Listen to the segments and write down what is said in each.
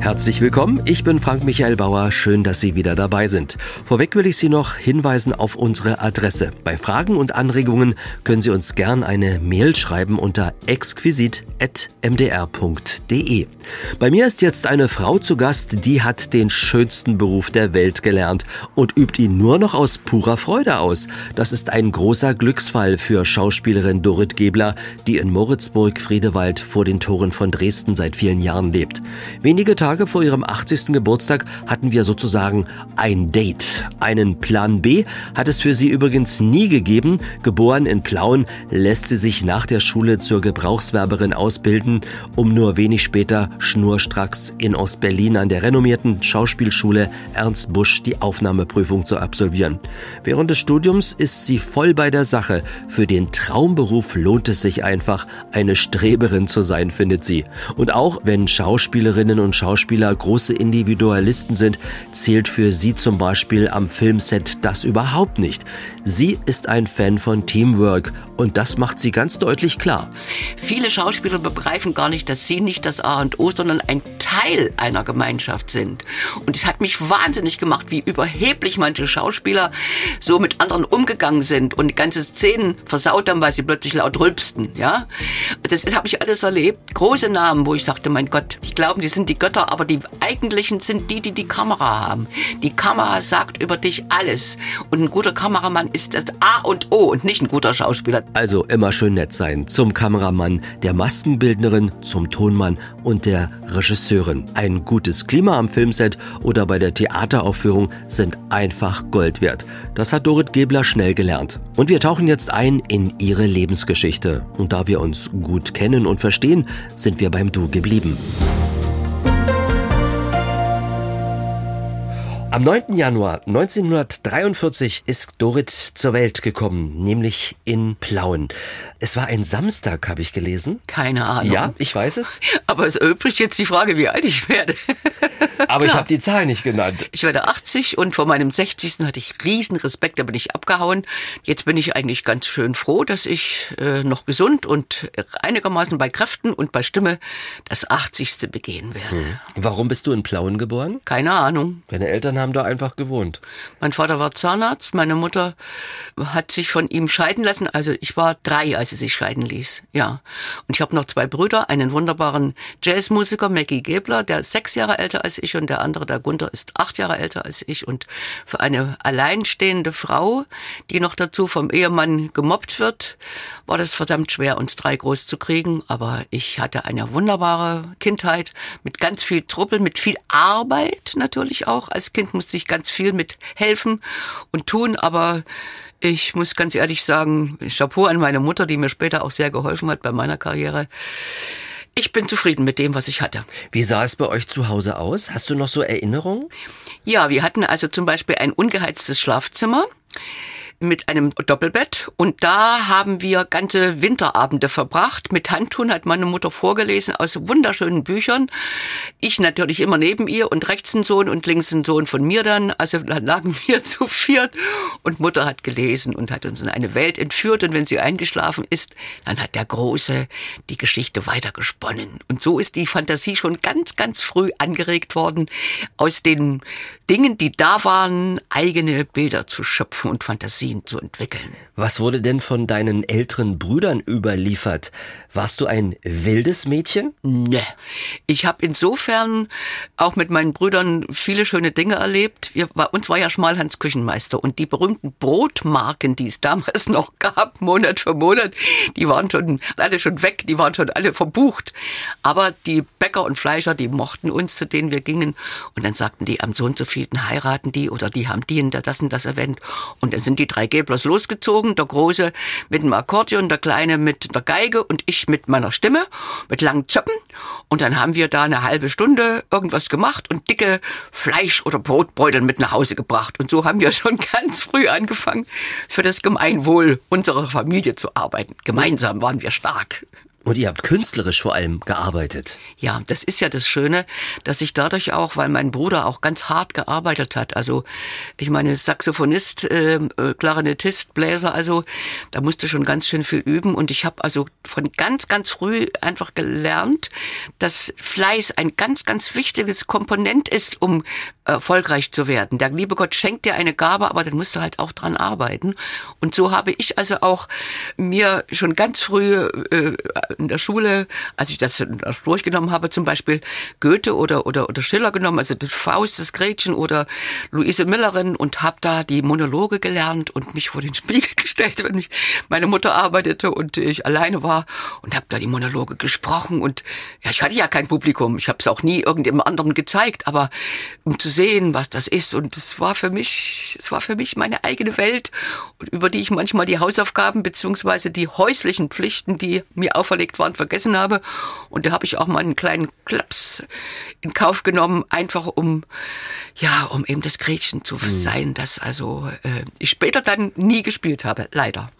Herzlich willkommen, ich bin Frank Michael Bauer, schön, dass Sie wieder dabei sind. Vorweg will ich Sie noch hinweisen auf unsere Adresse. Bei Fragen und Anregungen können Sie uns gern eine Mail schreiben unter exquisit.mdr.de. Bei mir ist jetzt eine Frau zu Gast, die hat den schönsten Beruf der Welt gelernt und übt ihn nur noch aus purer Freude aus. Das ist ein großer Glücksfall für Schauspielerin Dorit Gebler, die in Moritzburg-Friedewald vor den Toren von Dresden seit vielen Jahren lebt. Wenige Tage Tage vor ihrem 80. Geburtstag hatten wir sozusagen ein Date. Einen Plan B hat es für sie übrigens nie gegeben. Geboren in Plauen lässt sie sich nach der Schule zur Gebrauchswerberin ausbilden, um nur wenig später schnurstracks in Ostberlin an der renommierten Schauspielschule Ernst Busch die Aufnahmeprüfung zu absolvieren. Während des Studiums ist sie voll bei der Sache. Für den Traumberuf lohnt es sich einfach, eine Streberin zu sein, findet sie. Und auch wenn Schauspielerinnen und Schauspieler Schauspieler große Individualisten sind, zählt für sie zum Beispiel am Filmset das überhaupt nicht. Sie ist ein Fan von Teamwork und das macht sie ganz deutlich klar. Viele Schauspieler begreifen gar nicht, dass sie nicht das A und O, sondern ein Teil einer Gemeinschaft sind. Und es hat mich wahnsinnig gemacht, wie überheblich manche Schauspieler so mit anderen umgegangen sind und ganze Szenen versaut haben, weil sie plötzlich laut rülpsten. Ja, das habe ich alles erlebt. Große Namen, wo ich sagte, mein Gott, die glauben, die sind die Götter, aber die eigentlichen sind die, die die Kamera haben. Die Kamera sagt über dich alles. Und ein guter Kameramann ist das A und O und nicht ein guter Schauspieler. Also immer schön nett sein. Zum Kameramann, der Maskenbildnerin, zum Tonmann und der Regisseurin. Ein gutes Klima am Filmset oder bei der Theateraufführung sind einfach Gold wert. Das hat Dorit Gebler schnell gelernt. Und wir tauchen jetzt ein in ihre Lebensgeschichte. Und da wir uns gut kennen und verstehen, sind wir beim Du geblieben. Am 9. Januar 1943 ist Dorit zur Welt gekommen, nämlich in Plauen. Es war ein Samstag, habe ich gelesen. Keine Ahnung. Ja, ich weiß es. Aber es erübrigt jetzt die Frage, wie alt ich werde. Aber ich habe die Zahl nicht genannt. Ich werde 80 und vor meinem 60. hatte ich riesen Respekt, da bin ich abgehauen. Jetzt bin ich eigentlich ganz schön froh, dass ich äh, noch gesund und einigermaßen bei Kräften und bei Stimme das 80. begehen werde. Hm. Warum bist du in Plauen geboren? Keine Ahnung. Deine Eltern haben da einfach gewohnt. Mein Vater war Zahnarzt, meine Mutter hat sich von ihm scheiden lassen. Also ich war drei, als sie sich scheiden ließ. Ja. Und ich habe noch zwei Brüder, einen wunderbaren Jazzmusiker, Maggie Gebler, der ist sechs Jahre älter als ich und der andere, der Gunther, ist acht Jahre älter als ich. Und für eine alleinstehende Frau, die noch dazu vom Ehemann gemobbt wird, war das verdammt schwer, uns drei groß zu kriegen. Aber ich hatte eine wunderbare Kindheit mit ganz viel Truppel, mit viel Arbeit natürlich auch als Kind Kind musste ich ganz viel mit helfen und tun, aber ich muss ganz ehrlich sagen, Chapeau an meine Mutter, die mir später auch sehr geholfen hat bei meiner Karriere. Ich bin zufrieden mit dem, was ich hatte. Wie sah es bei euch zu Hause aus? Hast du noch so Erinnerungen? Ja, wir hatten also zum Beispiel ein ungeheiztes Schlafzimmer mit einem Doppelbett und da haben wir ganze Winterabende verbracht. Mit Handtun hat meine Mutter vorgelesen aus wunderschönen Büchern. Ich natürlich immer neben ihr und rechts ein Sohn und links ein Sohn von mir dann. Also da lagen wir zu viert und Mutter hat gelesen und hat uns in eine Welt entführt und wenn sie eingeschlafen ist, dann hat der Große die Geschichte weitergesponnen. Und so ist die Fantasie schon ganz, ganz früh angeregt worden, aus den Dingen, die da waren, eigene Bilder zu schöpfen und Fantasien zu entwickeln. Was wurde denn von deinen älteren Brüdern überliefert? Warst du ein wildes Mädchen? Ne. Ich habe insofern auch mit meinen Brüdern viele schöne Dinge erlebt. Wir, bei uns war ja Schmalhans Küchenmeister und die berühmten Brotmarken, die es damals noch gab, Monat für Monat, die waren schon alle schon weg, die waren schon alle verbucht. Aber die Bäcker und Fleischer, die mochten uns, zu denen wir gingen. Und dann sagten die, am Sohn zu vielten heiraten die oder die haben die in der das und das erwähnt. Und dann sind die drei Geblers losgezogen, der Große mit dem Akkordeon, der Kleine mit der Geige und ich mit meiner Stimme, mit langen Zöppen. Und dann haben wir da eine halbe Stunde irgendwas gemacht und dicke Fleisch- oder Brotbeutel mit nach Hause gebracht. Und so haben wir schon ganz früh angefangen, für das Gemeinwohl unserer Familie zu arbeiten. Gemeinsam waren wir stark. Und ihr habt künstlerisch vor allem gearbeitet. Ja, das ist ja das Schöne, dass ich dadurch auch, weil mein Bruder auch ganz hart gearbeitet hat, also ich meine Saxophonist, äh, Klarinettist, Bläser, also da musste schon ganz schön viel üben und ich habe also von ganz, ganz früh einfach gelernt, dass Fleiß ein ganz, ganz wichtiges Komponent ist, um erfolgreich zu werden. Der liebe Gott schenkt dir eine Gabe, aber dann musst du halt auch dran arbeiten. Und so habe ich also auch mir schon ganz früh äh, in der Schule, als ich das durchgenommen habe, zum Beispiel Goethe oder, oder, oder Schiller genommen, also das Faust, das Gretchen oder Luise Millerin und habe da die Monologe gelernt und mich vor den Spiegel gestellt, wenn ich meine Mutter arbeitete und ich alleine war und habe da die Monologe gesprochen und ja, ich hatte ja kein Publikum, ich habe es auch nie irgendjemand anderen gezeigt, aber um zu sehen, was das ist und es war für mich, es war für mich meine eigene Welt, über die ich manchmal die Hausaufgaben beziehungsweise die häuslichen Pflichten, die mir auferlegt waren, vergessen habe. Und da habe ich auch mal einen kleinen Klaps in Kauf genommen, einfach um, ja, um eben das Gretchen zu mhm. sein, das also äh, ich später dann nie gespielt habe, leider.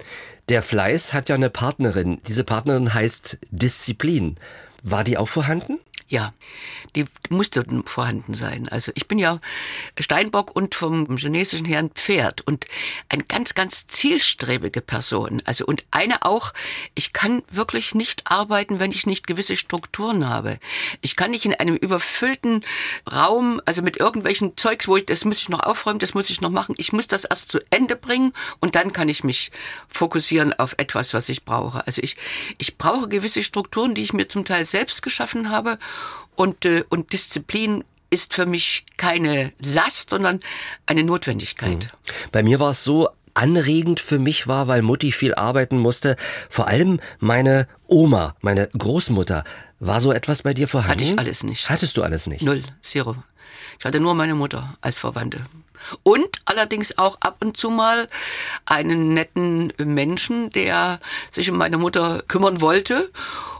Der Fleiß hat ja eine Partnerin. Diese Partnerin heißt Disziplin. War die auch vorhanden? Ja, die musste vorhanden sein. Also ich bin ja Steinbock und vom chinesischen Herrn Pferd und eine ganz, ganz zielstrebige Person. Also und eine auch, ich kann wirklich nicht arbeiten, wenn ich nicht gewisse Strukturen habe. Ich kann nicht in einem überfüllten Raum, also mit irgendwelchen Zeugs, wo ich, das muss ich noch aufräumen, das muss ich noch machen. Ich muss das erst zu Ende bringen und dann kann ich mich fokussieren auf etwas, was ich brauche. Also ich, ich brauche gewisse Strukturen, die ich mir zum Teil selbst geschaffen habe und, äh, und Disziplin ist für mich keine Last, sondern eine Notwendigkeit. Mhm. Bei mir war es so, anregend für mich war, weil Mutti viel arbeiten musste. Vor allem meine Oma, meine Großmutter. War so etwas bei dir vorhanden? Hatte ich alles nicht. Hattest du alles nicht? Null, zero. Ich hatte nur meine Mutter als Verwandte. Und allerdings auch ab und zu mal einen netten Menschen, der sich um meine Mutter kümmern wollte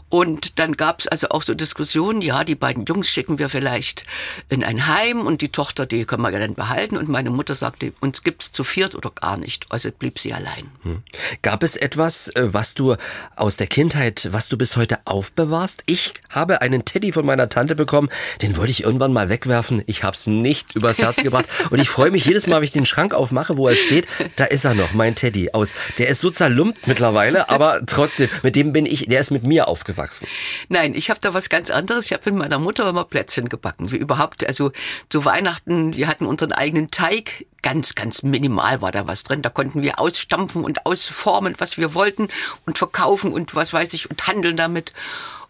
und dann gab es also auch so Diskussionen, ja, die beiden Jungs schicken wir vielleicht in ein Heim und die Tochter, die können wir ja dann behalten. Und meine Mutter sagte, uns gibt's zu viert oder gar nicht. Also blieb sie allein. Hm. Gab es etwas, äh, was du aus der Kindheit, was du bis heute aufbewahrst? Ich habe einen Teddy von meiner Tante bekommen, den wollte ich irgendwann mal wegwerfen. Ich habe es nicht übers Herz gebracht. Und ich freue mich jedes Mal, wenn ich den Schrank aufmache, wo er steht, da ist er noch, mein Teddy. Aus, der ist so zerlumpt mittlerweile, aber trotzdem, mit dem bin ich, der ist mit mir aufgewachsen aufgewachsen? Nein, ich habe da was ganz anderes. Ich habe mit meiner Mutter immer Plätzchen gebacken. Wie überhaupt, also zu Weihnachten, wir hatten unseren eigenen Teig. Ganz, ganz minimal war da was drin. Da konnten wir ausstampfen und ausformen, was wir wollten und verkaufen und was weiß ich und handeln damit.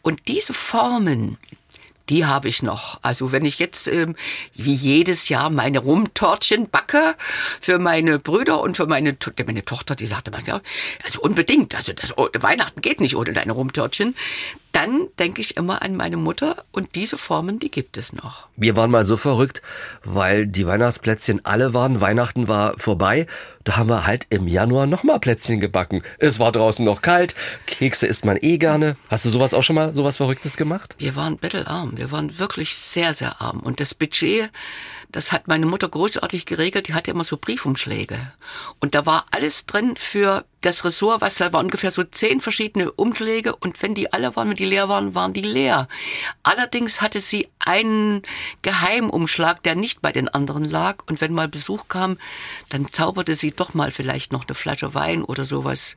Und diese Formen, die habe ich noch. Also wenn ich jetzt ähm, wie jedes Jahr meine Rumtortchen backe für meine Brüder und für meine, meine Tochter, die sagte mal, ja, also unbedingt, also das, oh, Weihnachten geht nicht ohne deine Rumtortchen dann denke ich immer an meine Mutter und diese Formen, die gibt es noch. Wir waren mal so verrückt, weil die Weihnachtsplätzchen alle waren, Weihnachten war vorbei. Da haben wir halt im Januar nochmal Plätzchen gebacken. Es war draußen noch kalt, Kekse isst man eh gerne. Hast du sowas auch schon mal, sowas Verrücktes gemacht? Wir waren bettelarm, wir waren wirklich sehr, sehr arm. Und das Budget, das hat meine Mutter großartig geregelt, die hatte immer so Briefumschläge. Und da war alles drin für das Ressort, was da war ungefähr so zehn verschiedene Umschläge und wenn die alle waren, wenn die leer waren, waren die leer. Allerdings hatte sie einen Geheimumschlag, der nicht bei den anderen lag und wenn mal Besuch kam, dann zauberte sie doch mal vielleicht noch eine Flasche Wein oder sowas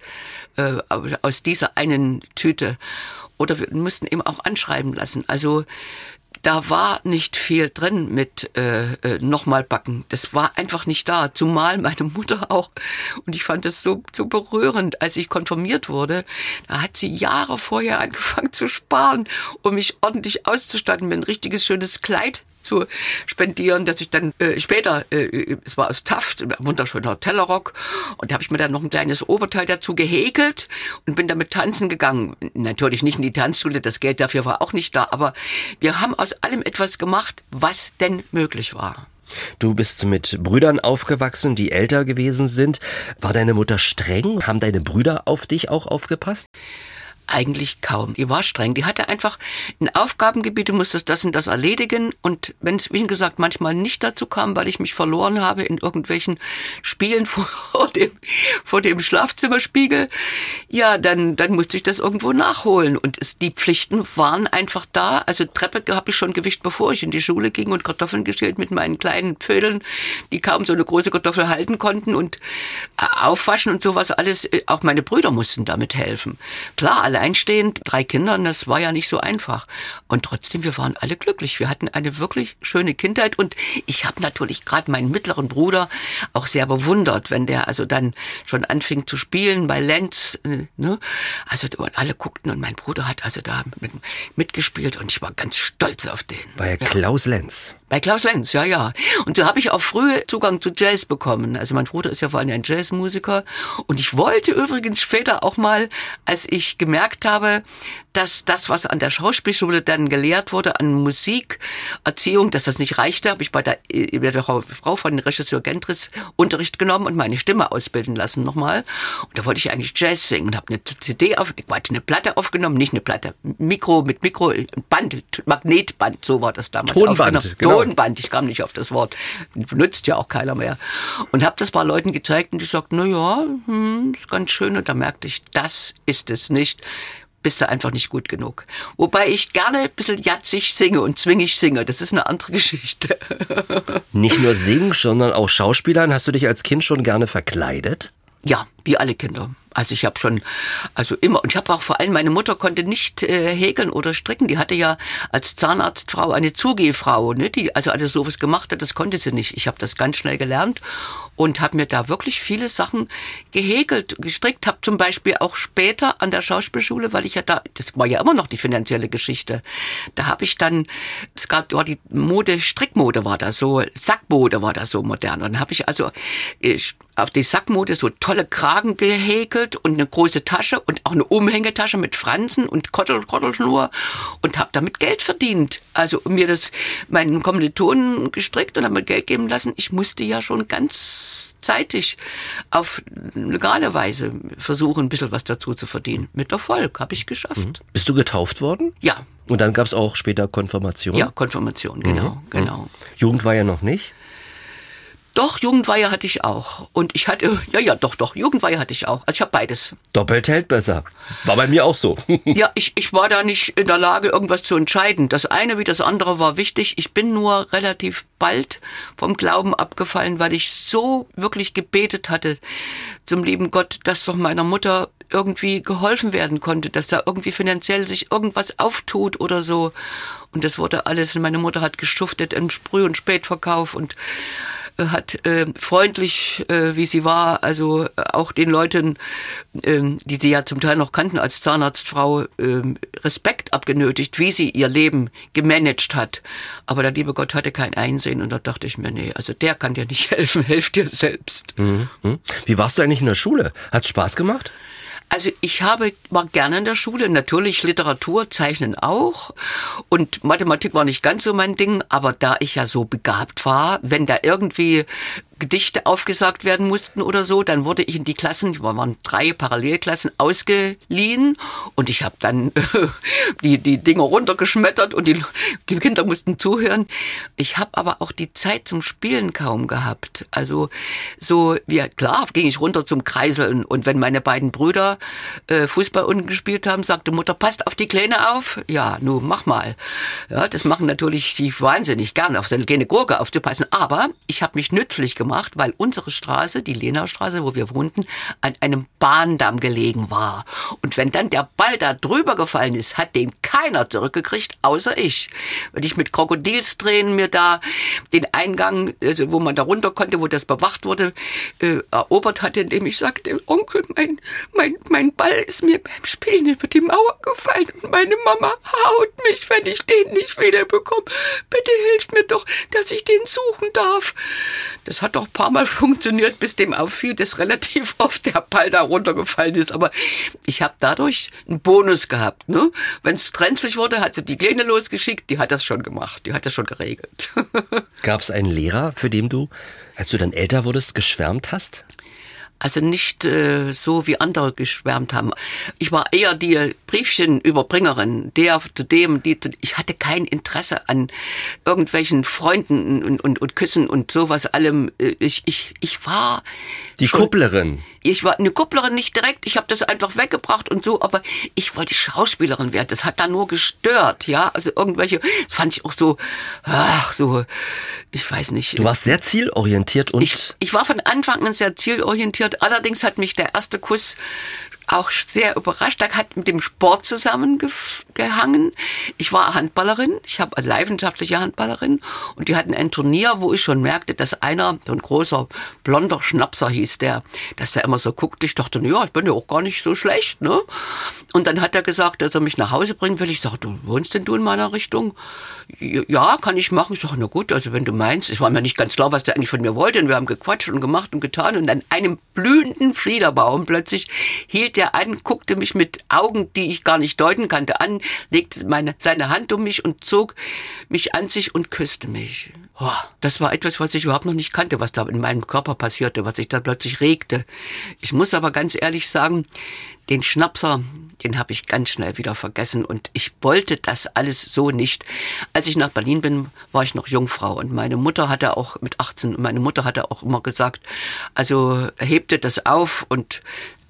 äh, aus dieser einen Tüte. Oder wir mussten eben auch anschreiben lassen. Also da war nicht viel drin mit äh, äh, nochmal backen. Das war einfach nicht da. Zumal meine Mutter auch. Und ich fand das so, so berührend, als ich konfirmiert wurde. Da hat sie Jahre vorher angefangen zu sparen, um mich ordentlich auszustatten mit ein richtiges schönes Kleid zu spendieren, dass ich dann äh, später, äh, es war aus Taft, ein wunderschöner Tellerrock, und da habe ich mir dann noch ein kleines Oberteil dazu gehäkelt und bin damit tanzen gegangen. Natürlich nicht in die Tanzschule, das Geld dafür war auch nicht da, aber wir haben aus allem etwas gemacht, was denn möglich war. Du bist mit Brüdern aufgewachsen, die älter gewesen sind. War deine Mutter streng? Haben deine Brüder auf dich auch aufgepasst? Eigentlich kaum. Die war streng. Die hatte einfach ein Aufgabengebiet, du musstest das und das erledigen. Und wenn es, wie gesagt, manchmal nicht dazu kam, weil ich mich verloren habe in irgendwelchen Spielen vor dem, vor dem Schlafzimmerspiegel, ja, dann, dann musste ich das irgendwo nachholen. Und es, die Pflichten waren einfach da. Also Treppe habe ich schon gewischt, bevor ich in die Schule ging und Kartoffeln geschält mit meinen kleinen Pfödeln, die kaum so eine große Kartoffel halten konnten und äh, aufwaschen und sowas alles. Äh, auch meine Brüder mussten damit helfen. Klar, alleinstehend, drei Kindern, das war ja nicht so einfach. Und trotzdem, wir waren alle glücklich. Wir hatten eine wirklich schöne Kindheit und ich habe natürlich gerade meinen mittleren Bruder auch sehr bewundert, wenn der also dann schon anfing zu spielen bei Lenz. Äh, ne? Also und alle guckten und mein Bruder hat also da mit, mitgespielt und ich war ganz stolz auf den. Bei ja. Klaus Lenz. Bei Klaus Lenz, ja, ja. Und so habe ich auch früh Zugang zu Jazz bekommen. Also mein Bruder ist ja vor allem ein Jazzmusiker. Und ich wollte übrigens später auch mal, als ich gemerkt habe, dass das, was an der Schauspielschule dann gelehrt wurde, an Musikerziehung, dass das nicht reichte, habe ich bei der, äh, bei der Frau von Regisseur Gentris Unterricht genommen und meine Stimme ausbilden lassen nochmal. Und da wollte ich eigentlich Jazz singen und habe eine CD auf, Quatsch, eine Platte aufgenommen, nicht eine Platte, Mikro mit Mikro, Band, Magnetband, so war das damals. Tonband, genau. Tonband, ich kam nicht auf das Wort, benutzt ja auch keiner mehr. Und habe das paar Leuten gezeigt und die sagten, na ja, hm, ist ganz schön. Und da merkte ich, das ist es nicht bist du einfach nicht gut genug. Wobei ich gerne ein bisschen jatzig singe und zwingig singe. Das ist eine andere Geschichte. Nicht nur singen, sondern auch Schauspielern. Hast du dich als Kind schon gerne verkleidet? Ja, wie alle Kinder. Also ich habe schon, also immer, und ich habe auch vor allem, meine Mutter konnte nicht äh, häkeln oder stricken. Die hatte ja als Zahnarztfrau eine Zugehfrau, ne, die also alles sowas gemacht hat, das konnte sie nicht. Ich habe das ganz schnell gelernt und habe mir da wirklich viele Sachen gehäkelt, gestrickt. Habe zum Beispiel auch später an der Schauspielschule, weil ich ja da, das war ja immer noch die finanzielle Geschichte, da habe ich dann, es gab, war die Mode, Strickmode war da so, Sackmode war da so modern. Und habe ich also ich, auf die Sackmode so tolle Kragen gehäkelt und eine große Tasche und auch eine Umhängetasche mit Fransen und Kottel, Kottelschnur und habe damit Geld verdient. Also mir das meinen Kommilitonen gestrickt und habe mir Geld geben lassen. Ich musste ja schon ganz zeitig auf legale Weise versuchen, ein bisschen was dazu zu verdienen. Mit Erfolg habe ich geschafft. Mhm. Bist du getauft worden? Ja. Und dann gab es auch später Konfirmation? Ja, Konfirmation, genau, mhm. genau. Jugend war ja noch nicht? Doch, Jugendweihe hatte ich auch. Und ich hatte, ja, ja, doch, doch, Jugendweihe hatte ich auch. Also ich habe beides. Doppelt hält besser. War bei mir auch so. ja, ich, ich war da nicht in der Lage, irgendwas zu entscheiden. Das eine wie das andere war wichtig. Ich bin nur relativ bald vom Glauben abgefallen, weil ich so wirklich gebetet hatte zum lieben Gott, dass doch meiner Mutter irgendwie geholfen werden konnte, dass da irgendwie finanziell sich irgendwas auftut oder so. Und das wurde alles, meine Mutter hat geschuftet im Sprüh- und Spätverkauf und hat äh, freundlich, äh, wie sie war, also äh, auch den Leuten, äh, die sie ja zum Teil noch kannten als Zahnarztfrau, äh, Respekt abgenötigt, wie sie ihr Leben gemanagt hat. Aber der liebe Gott hatte kein Einsehen und da dachte ich mir, nee, also der kann dir nicht helfen, helf dir selbst. Mhm. Wie warst du eigentlich in der Schule? Hat's Spaß gemacht? Also ich habe, war gerne in der Schule, natürlich Literatur, Zeichnen auch. Und Mathematik war nicht ganz so mein Ding, aber da ich ja so begabt war, wenn da irgendwie Gedichte aufgesagt werden mussten oder so, dann wurde ich in die Klassen, wir waren drei Parallelklassen, ausgeliehen und ich habe dann die, die Dinge runtergeschmettert und die Kinder mussten zuhören. Ich habe aber auch die Zeit zum Spielen kaum gehabt. Also so, ja klar, ging ich runter zum Kreiseln und wenn meine beiden Brüder äh, Fußball unten gespielt haben, sagte Mutter, passt auf die Kleine auf. Ja, nun mach mal. Ja, das machen natürlich die wahnsinnig gern, auf so eine kleine Gurke aufzupassen. Aber ich habe mich nützlich gemacht gemacht, weil unsere Straße, die Lenaustraße, wo wir wohnten, an einem Bahndamm gelegen war. Und wenn dann der Ball da drüber gefallen ist, hat den keiner zurückgekriegt, außer ich. Wenn ich mit Krokodilstränen mir da den Eingang, also wo man da runter konnte, wo das bewacht wurde, äh, erobert hatte, indem ich sagte, Onkel, mein, mein, mein Ball ist mir beim Spielen über die Mauer gefallen und meine Mama haut mich, wenn ich den nicht wiederbekomme. Bitte hilft mir doch, dass ich den suchen darf. Das hat doch ein paar Mal funktioniert, bis dem auffiel, dass relativ oft der Ball da runtergefallen ist. Aber ich habe dadurch einen Bonus gehabt. Ne? Wenn es brenzlig wurde, hat sie die Kleine losgeschickt, die hat das schon gemacht, die hat das schon geregelt. Gab es einen Lehrer, für den du, als du dann älter wurdest, geschwärmt hast? Also nicht äh, so, wie andere geschwärmt haben. Ich war eher die Briefchenüberbringerin, der zu dem, die, ich hatte kein Interesse an irgendwelchen Freunden und, und, und Küssen und sowas allem. Äh, ich, ich, ich war... Die Kupplerin. Ich war eine Kupplerin nicht direkt, ich habe das einfach weggebracht und so, aber ich wollte Schauspielerin werden. Das hat da nur gestört, ja. Also irgendwelche, das fand ich auch so, ach, so, ich weiß nicht. Du warst sehr zielorientiert und. Ich, ich war von Anfang an sehr zielorientiert. Allerdings hat mich der erste Kuss auch sehr überrascht. Da hat mit dem Sport zusammengehangen. Ich war Handballerin, ich habe eine leidenschaftliche Handballerin und die hatten ein Turnier, wo ich schon merkte, dass einer, so ein großer blonder Schnapser hieß der, dass der immer so guckte. Ich dachte, ja, ich bin ja auch gar nicht so schlecht. Ne? Und dann hat er gesagt, dass er mich nach Hause bringen will. Ich sage, du wohnst denn du in meiner Richtung? Ja, kann ich machen. Ich sage, na gut, also wenn du meinst. Es war mir nicht ganz klar, was der eigentlich von mir wollte. Und wir haben gequatscht und gemacht und getan. Und an einem blühenden Fliederbaum plötzlich hielt er an, guckte mich mit Augen, die ich gar nicht deuten kannte, an, legte meine, seine Hand um mich und zog mich an sich und küsste mich. Oh, das war etwas, was ich überhaupt noch nicht kannte, was da in meinem Körper passierte, was sich da plötzlich regte. Ich muss aber ganz ehrlich sagen, den Schnapser, den habe ich ganz schnell wieder vergessen und ich wollte das alles so nicht. Als ich nach Berlin bin, war ich noch Jungfrau und meine Mutter hatte auch mit 18, meine Mutter hatte auch immer gesagt, also hebte das auf und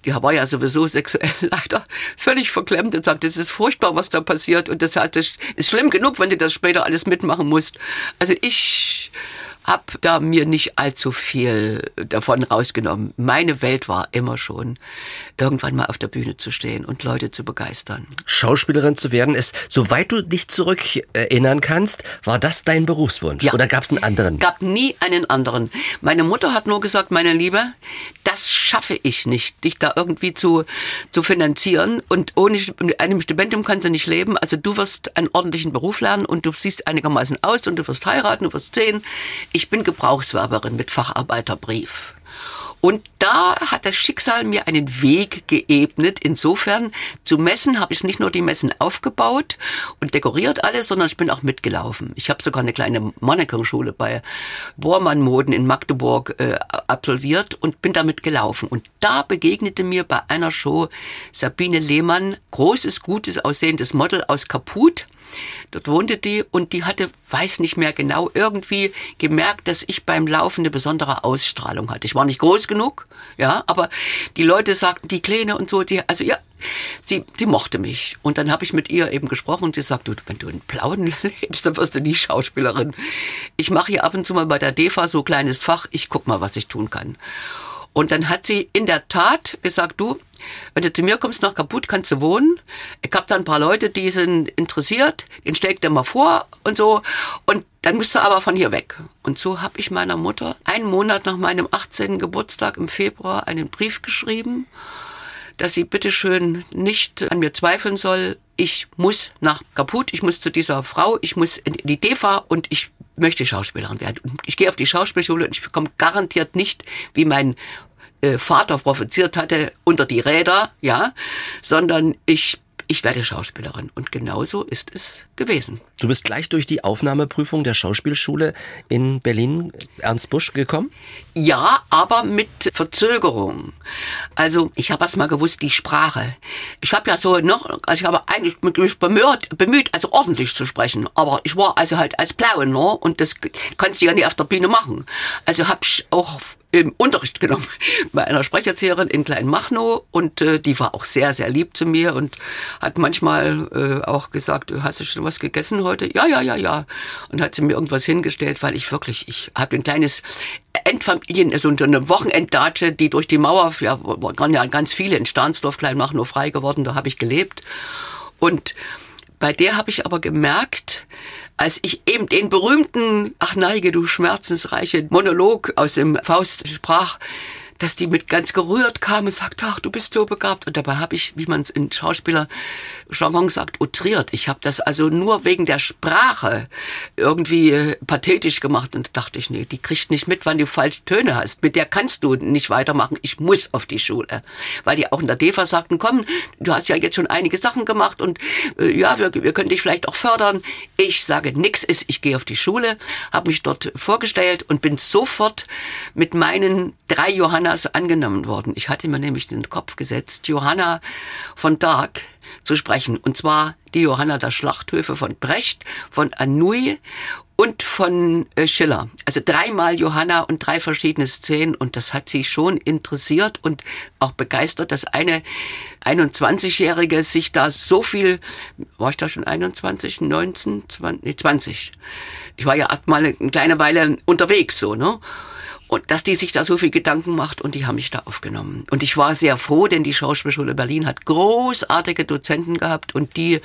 die war ja sowieso sexuell leider völlig verklemmt und sagt, das ist furchtbar, was da passiert und das heißt, das ist schlimm genug, wenn du das später alles mitmachen musst. Also ich habe da mir nicht allzu viel davon rausgenommen. Meine Welt war immer schon, irgendwann mal auf der Bühne zu stehen und Leute zu begeistern. Schauspielerin zu werden ist, soweit du dich zurück erinnern kannst, war das dein Berufswunsch? Ja. Oder gab es einen anderen? Gab nie einen anderen. Meine Mutter hat nur gesagt, meine Liebe, das schaffe ich nicht, dich da irgendwie zu, zu finanzieren. Und ohne einem Stipendium kannst du nicht leben. Also du wirst einen ordentlichen Beruf lernen und du siehst einigermaßen aus und du wirst heiraten, du wirst sehen. Ich bin Gebrauchswerberin mit Facharbeiterbrief. Und da hat das Schicksal mir einen Weg geebnet. Insofern, zu Messen habe ich nicht nur die Messen aufgebaut und dekoriert alles, sondern ich bin auch mitgelaufen. Ich habe sogar eine kleine Mannequin-Schule bei Bormann Moden in Magdeburg äh, absolviert und bin damit gelaufen. Und da begegnete mir bei einer Show Sabine Lehmann, großes, gutes, aussehendes Model aus Kaput. Dort wohnte die und die hatte, weiß nicht mehr genau, irgendwie gemerkt, dass ich beim Laufen eine besondere Ausstrahlung hatte. Ich war nicht groß genug, ja, aber die Leute sagten, die Kleine und so, die, also ja, sie, die mochte mich. Und dann habe ich mit ihr eben gesprochen und sie sagt, du, wenn du in Plauen lebst, dann wirst du nie Schauspielerin. Ich mache hier ab und zu mal bei der DEFA so ein kleines Fach, ich guck mal, was ich tun kann. Und dann hat sie in der Tat gesagt, du, wenn du zu mir kommst nach kaputt, kannst du wohnen. Ich habe da ein paar Leute, die sind interessiert, den stell ich dir mal vor und so. Und dann musst du aber von hier weg. Und so habe ich meiner Mutter einen Monat nach meinem 18. Geburtstag im Februar einen Brief geschrieben, dass sie bitteschön nicht an mir zweifeln soll. Ich muss nach kaputt, ich muss zu dieser Frau, ich muss in die DEFA und ich möchte Schauspielerin werden. Ich gehe auf die Schauspielschule und ich komme garantiert nicht, wie mein äh, Vater prophezeiert hatte, unter die Räder, ja, sondern ich ich werde Schauspielerin. Und genauso ist es gewesen. Du bist gleich durch die Aufnahmeprüfung der Schauspielschule in Berlin Ernst Busch gekommen? Ja, aber mit Verzögerung. Also ich habe erst mal gewusst, die Sprache. Ich habe ja so noch, also ich habe eigentlich mich bemüht, bemüht, also ordentlich zu sprechen. Aber ich war also halt als Blaue, ne? Und das kannst du ja nicht auf der Bühne machen. Also habe ich auch im Unterricht genommen bei einer Sprecherzieherin in Kleinmachnow und äh, die war auch sehr, sehr lieb zu mir und hat manchmal äh, auch gesagt, hast du schon was gegessen heute? Ja, ja, ja, ja. Und hat sie mir irgendwas hingestellt, weil ich wirklich, ich habe ein kleines Endfamilien, also eine Wochenenddatsche, die durch die Mauer, ja, waren ja ganz viele in Stahnsdorf, Kleinmachnow frei geworden, da habe ich gelebt. Und bei der habe ich aber gemerkt, als ich eben den berühmten Ach neige, du schmerzensreiche Monolog aus dem Faust sprach, dass die mit ganz gerührt kam und sagt, ach, du bist so begabt. Und dabei habe ich, wie man es in Schauspielerjargon sagt, outriert. Ich habe das also nur wegen der Sprache irgendwie äh, pathetisch gemacht. Und dachte ich, nee, die kriegt nicht mit, wann du falsche Töne hast. Mit der kannst du nicht weitermachen. Ich muss auf die Schule. Weil die auch in der DEFA sagten, komm, du hast ja jetzt schon einige Sachen gemacht und äh, ja, wir, wir können dich vielleicht auch fördern. Ich sage, nix ist, ich gehe auf die Schule, habe mich dort vorgestellt und bin sofort mit meinen drei Johanna Johannas angenommen worden. Ich hatte mir nämlich den Kopf gesetzt, Johanna von Dark zu sprechen. Und zwar die Johanna der Schlachthöfe von Brecht, von Anouilh und von äh, Schiller. Also dreimal Johanna und drei verschiedene Szenen und das hat sie schon interessiert und auch begeistert, dass eine 21-Jährige sich da so viel, war ich da schon 21, 19, 20, nee, 20. Ich war ja erst mal eine kleine Weile unterwegs so, ne? Und dass die sich da so viel Gedanken macht und die haben mich da aufgenommen. Und ich war sehr froh, denn die Schauspielschule Berlin hat großartige Dozenten gehabt und die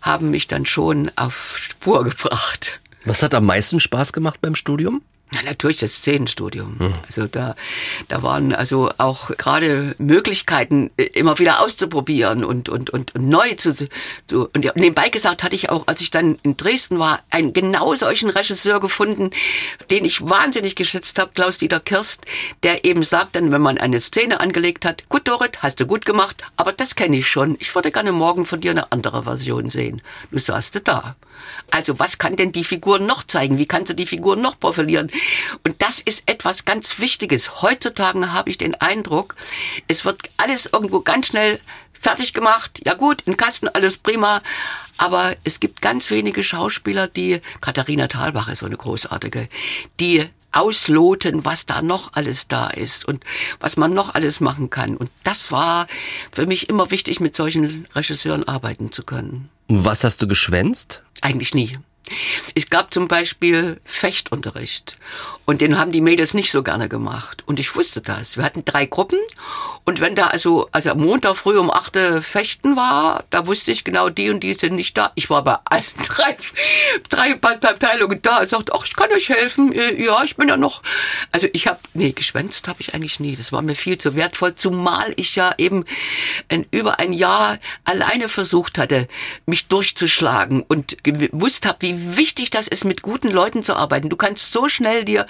haben mich dann schon auf Spur gebracht. Was hat am meisten Spaß gemacht beim Studium? Ja, natürlich das Szenenstudium. Mhm. Also da, da waren also auch gerade Möglichkeiten, äh, immer wieder auszuprobieren und, und, und, und neu zu, zu. Und nebenbei gesagt hatte ich auch, als ich dann in Dresden war, einen genau solchen Regisseur gefunden, den ich wahnsinnig geschätzt habe, Klaus-Dieter Kirst, der eben sagt dann, wenn man eine Szene angelegt hat, gut Dorit, hast du gut gemacht, aber das kenne ich schon. Ich würde gerne morgen von dir eine andere Version sehen. Du saßt da. Also was kann denn die Figur noch zeigen? Wie kannst du die Figur noch profilieren? Und das ist etwas ganz Wichtiges. Heutzutage habe ich den Eindruck, es wird alles irgendwo ganz schnell fertig gemacht. Ja gut, in Kasten alles prima. Aber es gibt ganz wenige Schauspieler, die, Katharina Thalbach ist so eine großartige, die ausloten, was da noch alles da ist und was man noch alles machen kann. Und das war für mich immer wichtig, mit solchen Regisseuren arbeiten zu können. Was hast du geschwänzt? Eigentlich nie. Es gab zum Beispiel Fechtunterricht und den haben die Mädels nicht so gerne gemacht. Und ich wusste das. Wir hatten drei Gruppen und wenn da also, also am Montag früh um acht Fechten war, da wusste ich genau, die und die sind nicht da. Ich war bei allen drei, drei Abteilungen da und sagte, ach, ich kann euch helfen. Äh, ja, ich bin ja noch. Also ich habe, nee, geschwänzt habe ich eigentlich nie. Das war mir viel zu wertvoll, zumal ich ja eben in über ein Jahr alleine versucht hatte, mich durchzuschlagen und gewusst habe, wie wichtig das ist, mit guten Leuten zu arbeiten. Du kannst so schnell dir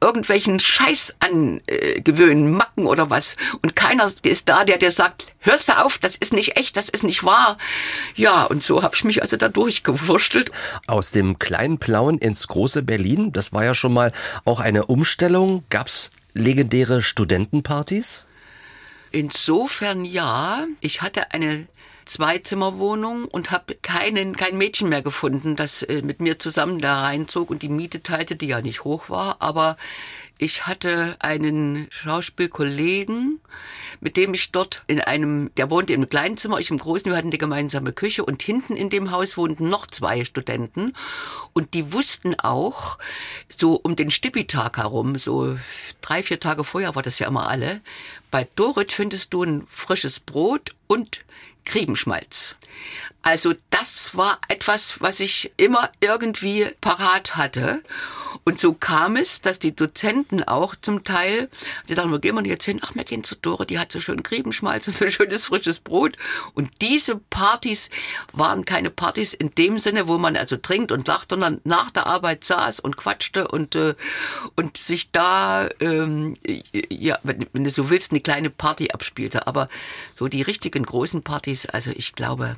irgendwelchen Scheiß angewöhnen, Macken oder was. Und keiner ist da, der dir sagt, hörst du auf, das ist nicht echt, das ist nicht wahr. Ja, und so habe ich mich also da durchgewurstelt. Aus dem kleinen Plauen ins große Berlin, das war ja schon mal auch eine Umstellung. Gab's legendäre Studentenpartys? Insofern ja. Ich hatte eine Zweizimmerwohnung und habe keinen kein Mädchen mehr gefunden, das äh, mit mir zusammen da reinzog und die Miete teilte, die ja nicht hoch war, aber ich hatte einen Schauspielkollegen, mit dem ich dort in einem, der wohnte im kleinen Zimmer, ich im großen, wir hatten die gemeinsame Küche und hinten in dem Haus wohnten noch zwei Studenten. Und die wussten auch, so um den Stipitag herum, so drei, vier Tage vorher war das ja immer alle, bei Dorit findest du ein frisches Brot und Griebenschmalz. Also das war etwas, was ich immer irgendwie parat hatte. Und so kam es, dass die Dozenten auch zum Teil, sie sagen, wo gehen wir jetzt hin? Ach, wir gehen zu Dore, die hat so schön Griebenschmalz und so schönes frisches Brot. Und diese Partys waren keine Partys in dem Sinne, wo man also trinkt und lacht, sondern nach der Arbeit saß und quatschte und, äh, und sich da, ähm, ja, wenn, wenn du so willst, eine kleine Party abspielte. Aber so die richtigen großen Partys, also ich glaube,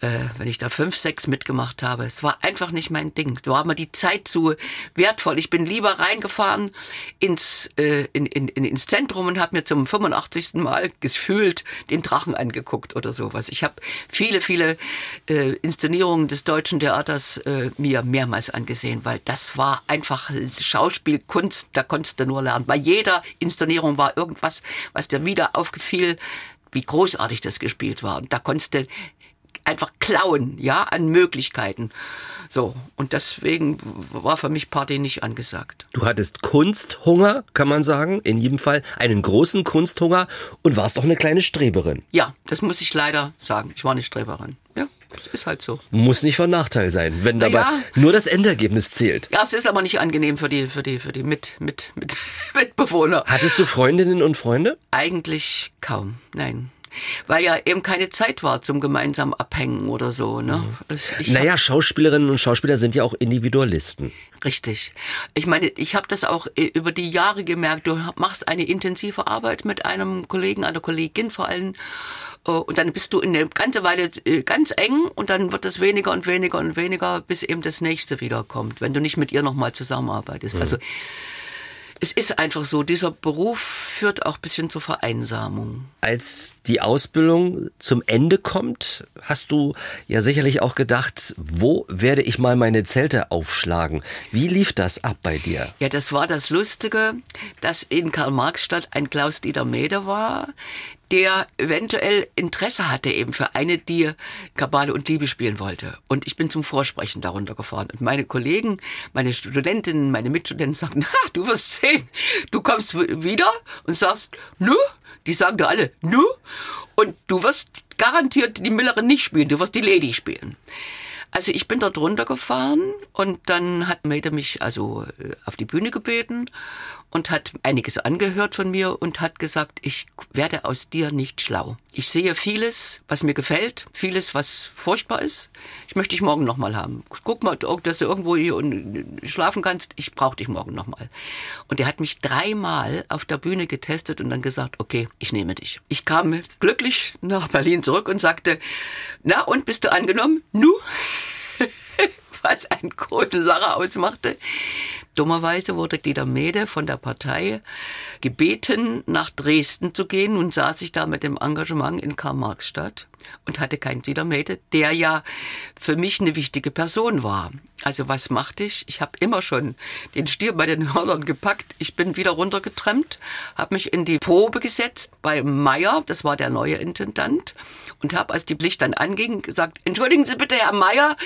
äh, wenn ich da fünf, sechs mitgemacht habe. Es war einfach nicht mein Ding. So war mir die Zeit zu wertvoll. Ich bin lieber reingefahren ins, äh, in, in, ins Zentrum und habe mir zum 85. Mal gefühlt den Drachen angeguckt oder sowas. Ich habe viele, viele äh, Inszenierungen des deutschen Theaters äh, mir mehrmals angesehen, weil das war einfach Schauspielkunst, da konntest du nur lernen. Bei jeder Inszenierung war irgendwas, was dir wieder aufgefiel, wie großartig das gespielt war. Und da konntest du einfach klauen, ja, an Möglichkeiten. So, und deswegen war für mich Party nicht angesagt. Du hattest Kunsthunger, kann man sagen, in jedem Fall einen großen Kunsthunger und warst auch eine kleine Streberin. Ja, das muss ich leider sagen. Ich war eine Streberin. Ja. Das ist halt so. Muss nicht von Nachteil sein, wenn dabei ja. nur das Endergebnis zählt. Ja, es ist aber nicht angenehm für die, für die, für die Mit, Mit, Mit, Mitbewohner. Hattest du Freundinnen und Freunde? Eigentlich kaum, nein weil ja eben keine Zeit war zum gemeinsamen Abhängen oder so. Ne? Ich naja, Schauspielerinnen und Schauspieler sind ja auch Individualisten. Richtig. Ich meine, ich habe das auch äh, über die Jahre gemerkt. Du machst eine intensive Arbeit mit einem Kollegen, einer Kollegin vor allem. Äh, und dann bist du in eine ganze Weile äh, ganz eng und dann wird es weniger und weniger und weniger, bis eben das nächste wiederkommt, wenn du nicht mit ihr nochmal zusammenarbeitest. Mhm. Also Es ist einfach so, dieser Beruf führt auch ein bisschen zur Vereinsamung. Als die Ausbildung zum Ende kommt, hast du ja sicherlich auch gedacht, wo werde ich mal meine Zelte aufschlagen? Wie lief das ab bei dir? Ja, das war das Lustige, dass in Karl-Marx-Stadt ein Klaus-Dieter Mede war, der eventuell Interesse hatte eben für eine, die Kabale und Liebe spielen wollte. Und ich bin zum Vorsprechen darunter gefahren. Und meine Kollegen, meine Studentinnen, meine Mitstudenten sagten, ha, du wirst sehen, du kommst wieder und sagst, nu? Die sagen da alle, nu? Und du wirst garantiert die Millerin nicht spielen, du wirst die Lady spielen. Also ich bin dort runtergefahren und dann hat Maida mich also äh, auf die Bühne gebeten und hat einiges angehört von mir und hat gesagt, ich werde aus dir nicht schlau. Ich sehe vieles, was mir gefällt, vieles, was furchtbar ist. Ich möchte dich morgen nochmal haben. Guck mal, dass du irgendwo hier schlafen kannst. Ich brauche dich morgen nochmal. Und er hat mich dreimal auf der Bühne getestet und dann gesagt, okay, ich nehme dich. Ich kam glücklich nach Berlin zurück und sagte, na und bist du angenommen? Nu? Was einen großen Lacher ausmachte. Dummerweise wurde Dieter Mede von der Partei gebeten, nach Dresden zu gehen und sah sich da mit dem Engagement in Karl-Marx-Stadt und hatte keinen Dieter Mede, der ja für mich eine wichtige Person war. Also was machte ich? Ich habe immer schon den Stier bei den Hörnern gepackt. Ich bin wieder runtergetrennt, habe mich in die Probe gesetzt bei Meier, das war der neue Intendant, und habe, als die Pflicht dann anging, gesagt, entschuldigen Sie bitte, Herr Meier,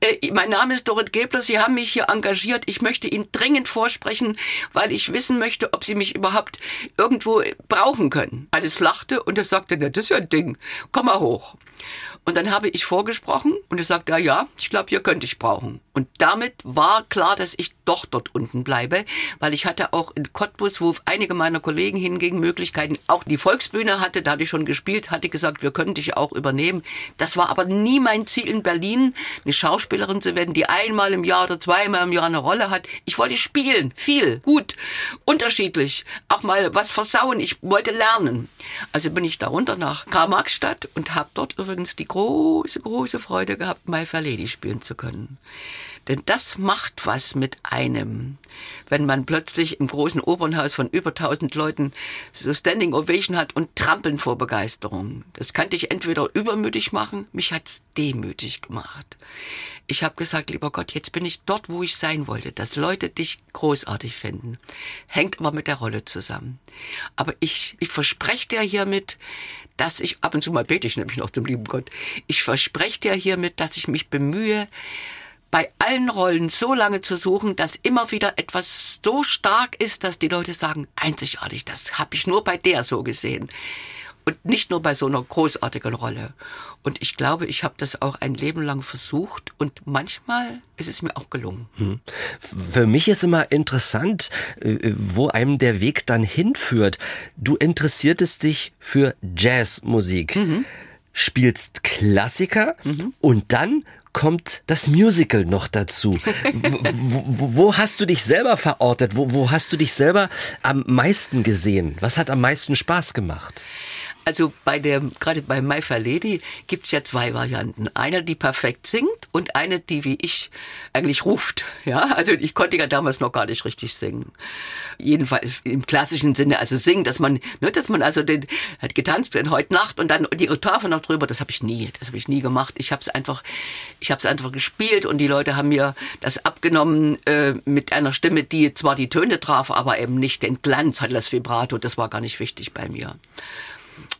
äh, mein Name ist Dorit Gebler, Sie haben mich hier engagiert. Ich möchte Ihnen dringend vorsprechen, weil ich wissen möchte, ob Sie mich überhaupt irgendwo brauchen können. Alles lachte und er sagte, na, das ist ja ein Ding, komm mal hoch. Und dann habe ich vorgesprochen und er sagte, ja, ja, ich glaube, hier könnte ich brauchen. Und damit war klar, dass ich doch dort unten bleibe, weil ich hatte auch in Cottbus, wo einige meiner Kollegen hingingen, Möglichkeiten. Auch die Volksbühne hatte, da hatte ich schon gespielt, hatte gesagt, wir können dich auch übernehmen. Das war aber nie mein Ziel in Berlin, eine Schauspielerin zu werden, die einmal im Jahr oder zweimal im Jahr eine Rolle hat. Ich wollte spielen, viel, gut, unterschiedlich, auch mal was versauen. Ich wollte lernen. Also bin ich da runter nach Karl-Marx-Stadt und habe dort übrigens die große, große Freude gehabt, My Fair Lady spielen zu können. Denn das macht was mit einem, wenn man plötzlich im großen Opernhaus von über 1000 Leuten so Standing Ovation hat und trampeln vor Begeisterung. Das kann dich entweder übermütig machen, mich hat's demütig gemacht. Ich habe gesagt, lieber Gott, jetzt bin ich dort, wo ich sein wollte, dass Leute dich großartig finden. Hängt aber mit der Rolle zusammen. Aber ich, ich verspreche dir hiermit, dass ich, ab und zu mal bete ich nämlich noch zum lieben Gott, ich verspreche dir hiermit, dass ich mich bemühe, bei allen Rollen so lange zu suchen, dass immer wieder etwas so stark ist, dass die Leute sagen, einzigartig, das habe ich nur bei der so gesehen. Und nicht nur bei so einer großartigen Rolle. Und ich glaube, ich habe das auch ein Leben lang versucht und manchmal ist es mir auch gelungen. Hm. Für mich ist immer interessant, äh, wo einem der Weg dann hinführt. Du interessiertest dich für Jazzmusik, mhm. spielst Klassiker mhm. und dann kommt das Musical noch dazu. wo, wo, hast du dich selber verortet? Wo, wo hast du dich selber am meisten gesehen? Was hat am meisten Spaß gemacht? Also bei der, gerade bei My Fair Lady gibt's ja zwei Varianten. Eine, die perfekt singt und eine, die wie ich eigentlich ruft. Ja, also ich konnte ja damals noch gar nicht richtig singen. Jedenfalls im klassischen Sinne, also singen, dass man, ne, dass man also den, hat getanzt in heute Nacht und dann die Oktave noch drüber, das habe ich nie, das habe ich nie gemacht. Ich habe es einfach, ich habe es einfach gespielt und die Leute haben mir das abgenommen äh, mit einer Stimme, die zwar die Töne traf, aber eben nicht den Glanz, hat das Vibrato, das war gar nicht wichtig bei mir.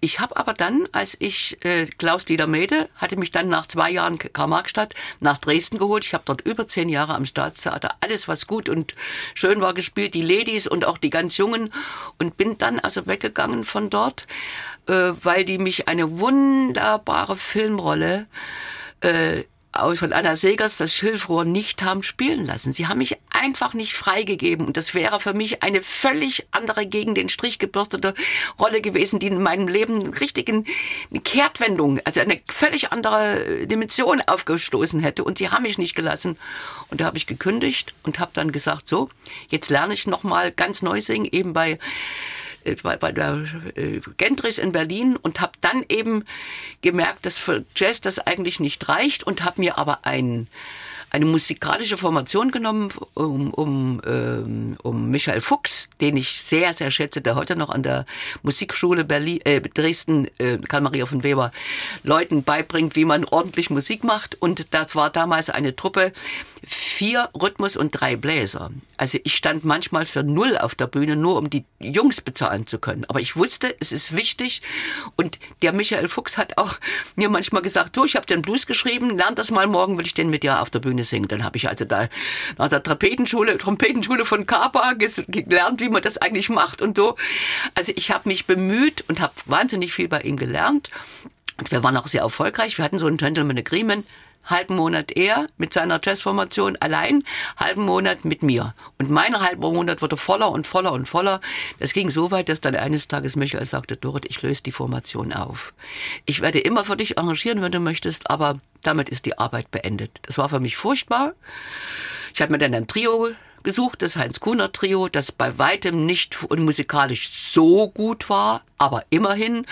Ich habe aber dann, als ich äh, Klaus Dieter Mede hatte mich dann nach zwei Jahren Karl-Marx-Stadt nach Dresden geholt. Ich habe dort über zehn Jahre am Staatstheater alles, was gut und schön war, gespielt, die Ladies und auch die ganz Jungen und bin dann also weggegangen von dort, äh, weil die mich eine wunderbare Filmrolle äh, von Anna Segers das Schilfrohr nicht haben spielen lassen. Sie haben mich einfach nicht freigegeben. Und das wäre für mich eine völlig andere gegen den Strich gebürstete Rolle gewesen, die in meinem Leben einen richtigen eine Kehrtwendung, also eine völlig andere Dimension aufgestoßen hätte. Und sie haben mich nicht gelassen. Und da habe ich gekündigt und habe dann gesagt, so, jetzt lerne ich noch mal ganz neu singen, eben bei bei, bei der äh, Gentris in Berlin und habe dann eben gemerkt, dass für Jazz das eigentlich nicht reicht und habe mir aber einen eine musikalische Formation genommen um, um, ähm, um Michael Fuchs, den ich sehr, sehr schätze, der heute noch an der Musikschule Berlin, äh, Dresden, äh, Karl-Maria von Weber, Leuten beibringt, wie man ordentlich Musik macht. Und das war damals eine Truppe, vier Rhythmus und drei Bläser. Also ich stand manchmal für null auf der Bühne, nur um die Jungs bezahlen zu können. Aber ich wusste, es ist wichtig. Und der Michael Fuchs hat auch mir manchmal gesagt, so, ich habe den Blues geschrieben, lern das mal, morgen will ich den mit dir auf der Bühne singen. Dann habe ich also da nach der Trompetenschule, Trompetenschule von Kapa gelernt, wie man das eigentlich macht und so. Also ich habe mich bemüht und habe wahnsinnig viel bei ihm gelernt. Und wir waren auch sehr erfolgreich. Wir hatten so ein Gentleman Agreement halben Monat er mit seiner Jazzformation allein, halben Monat mit mir. Und mein halber Monat wurde voller und voller und voller. Das ging so weit, dass dann eines Tages Michael sagte, Dorit, ich löse die Formation auf. Ich werde immer für dich engagieren, wenn du möchtest, aber damit ist die Arbeit beendet. Das war für mich furchtbar. Ich habe mir dann ein Trio gesucht, das Heinz-Kuhner-Trio, das bei weitem nicht musikalisch so gut war, aber immerhin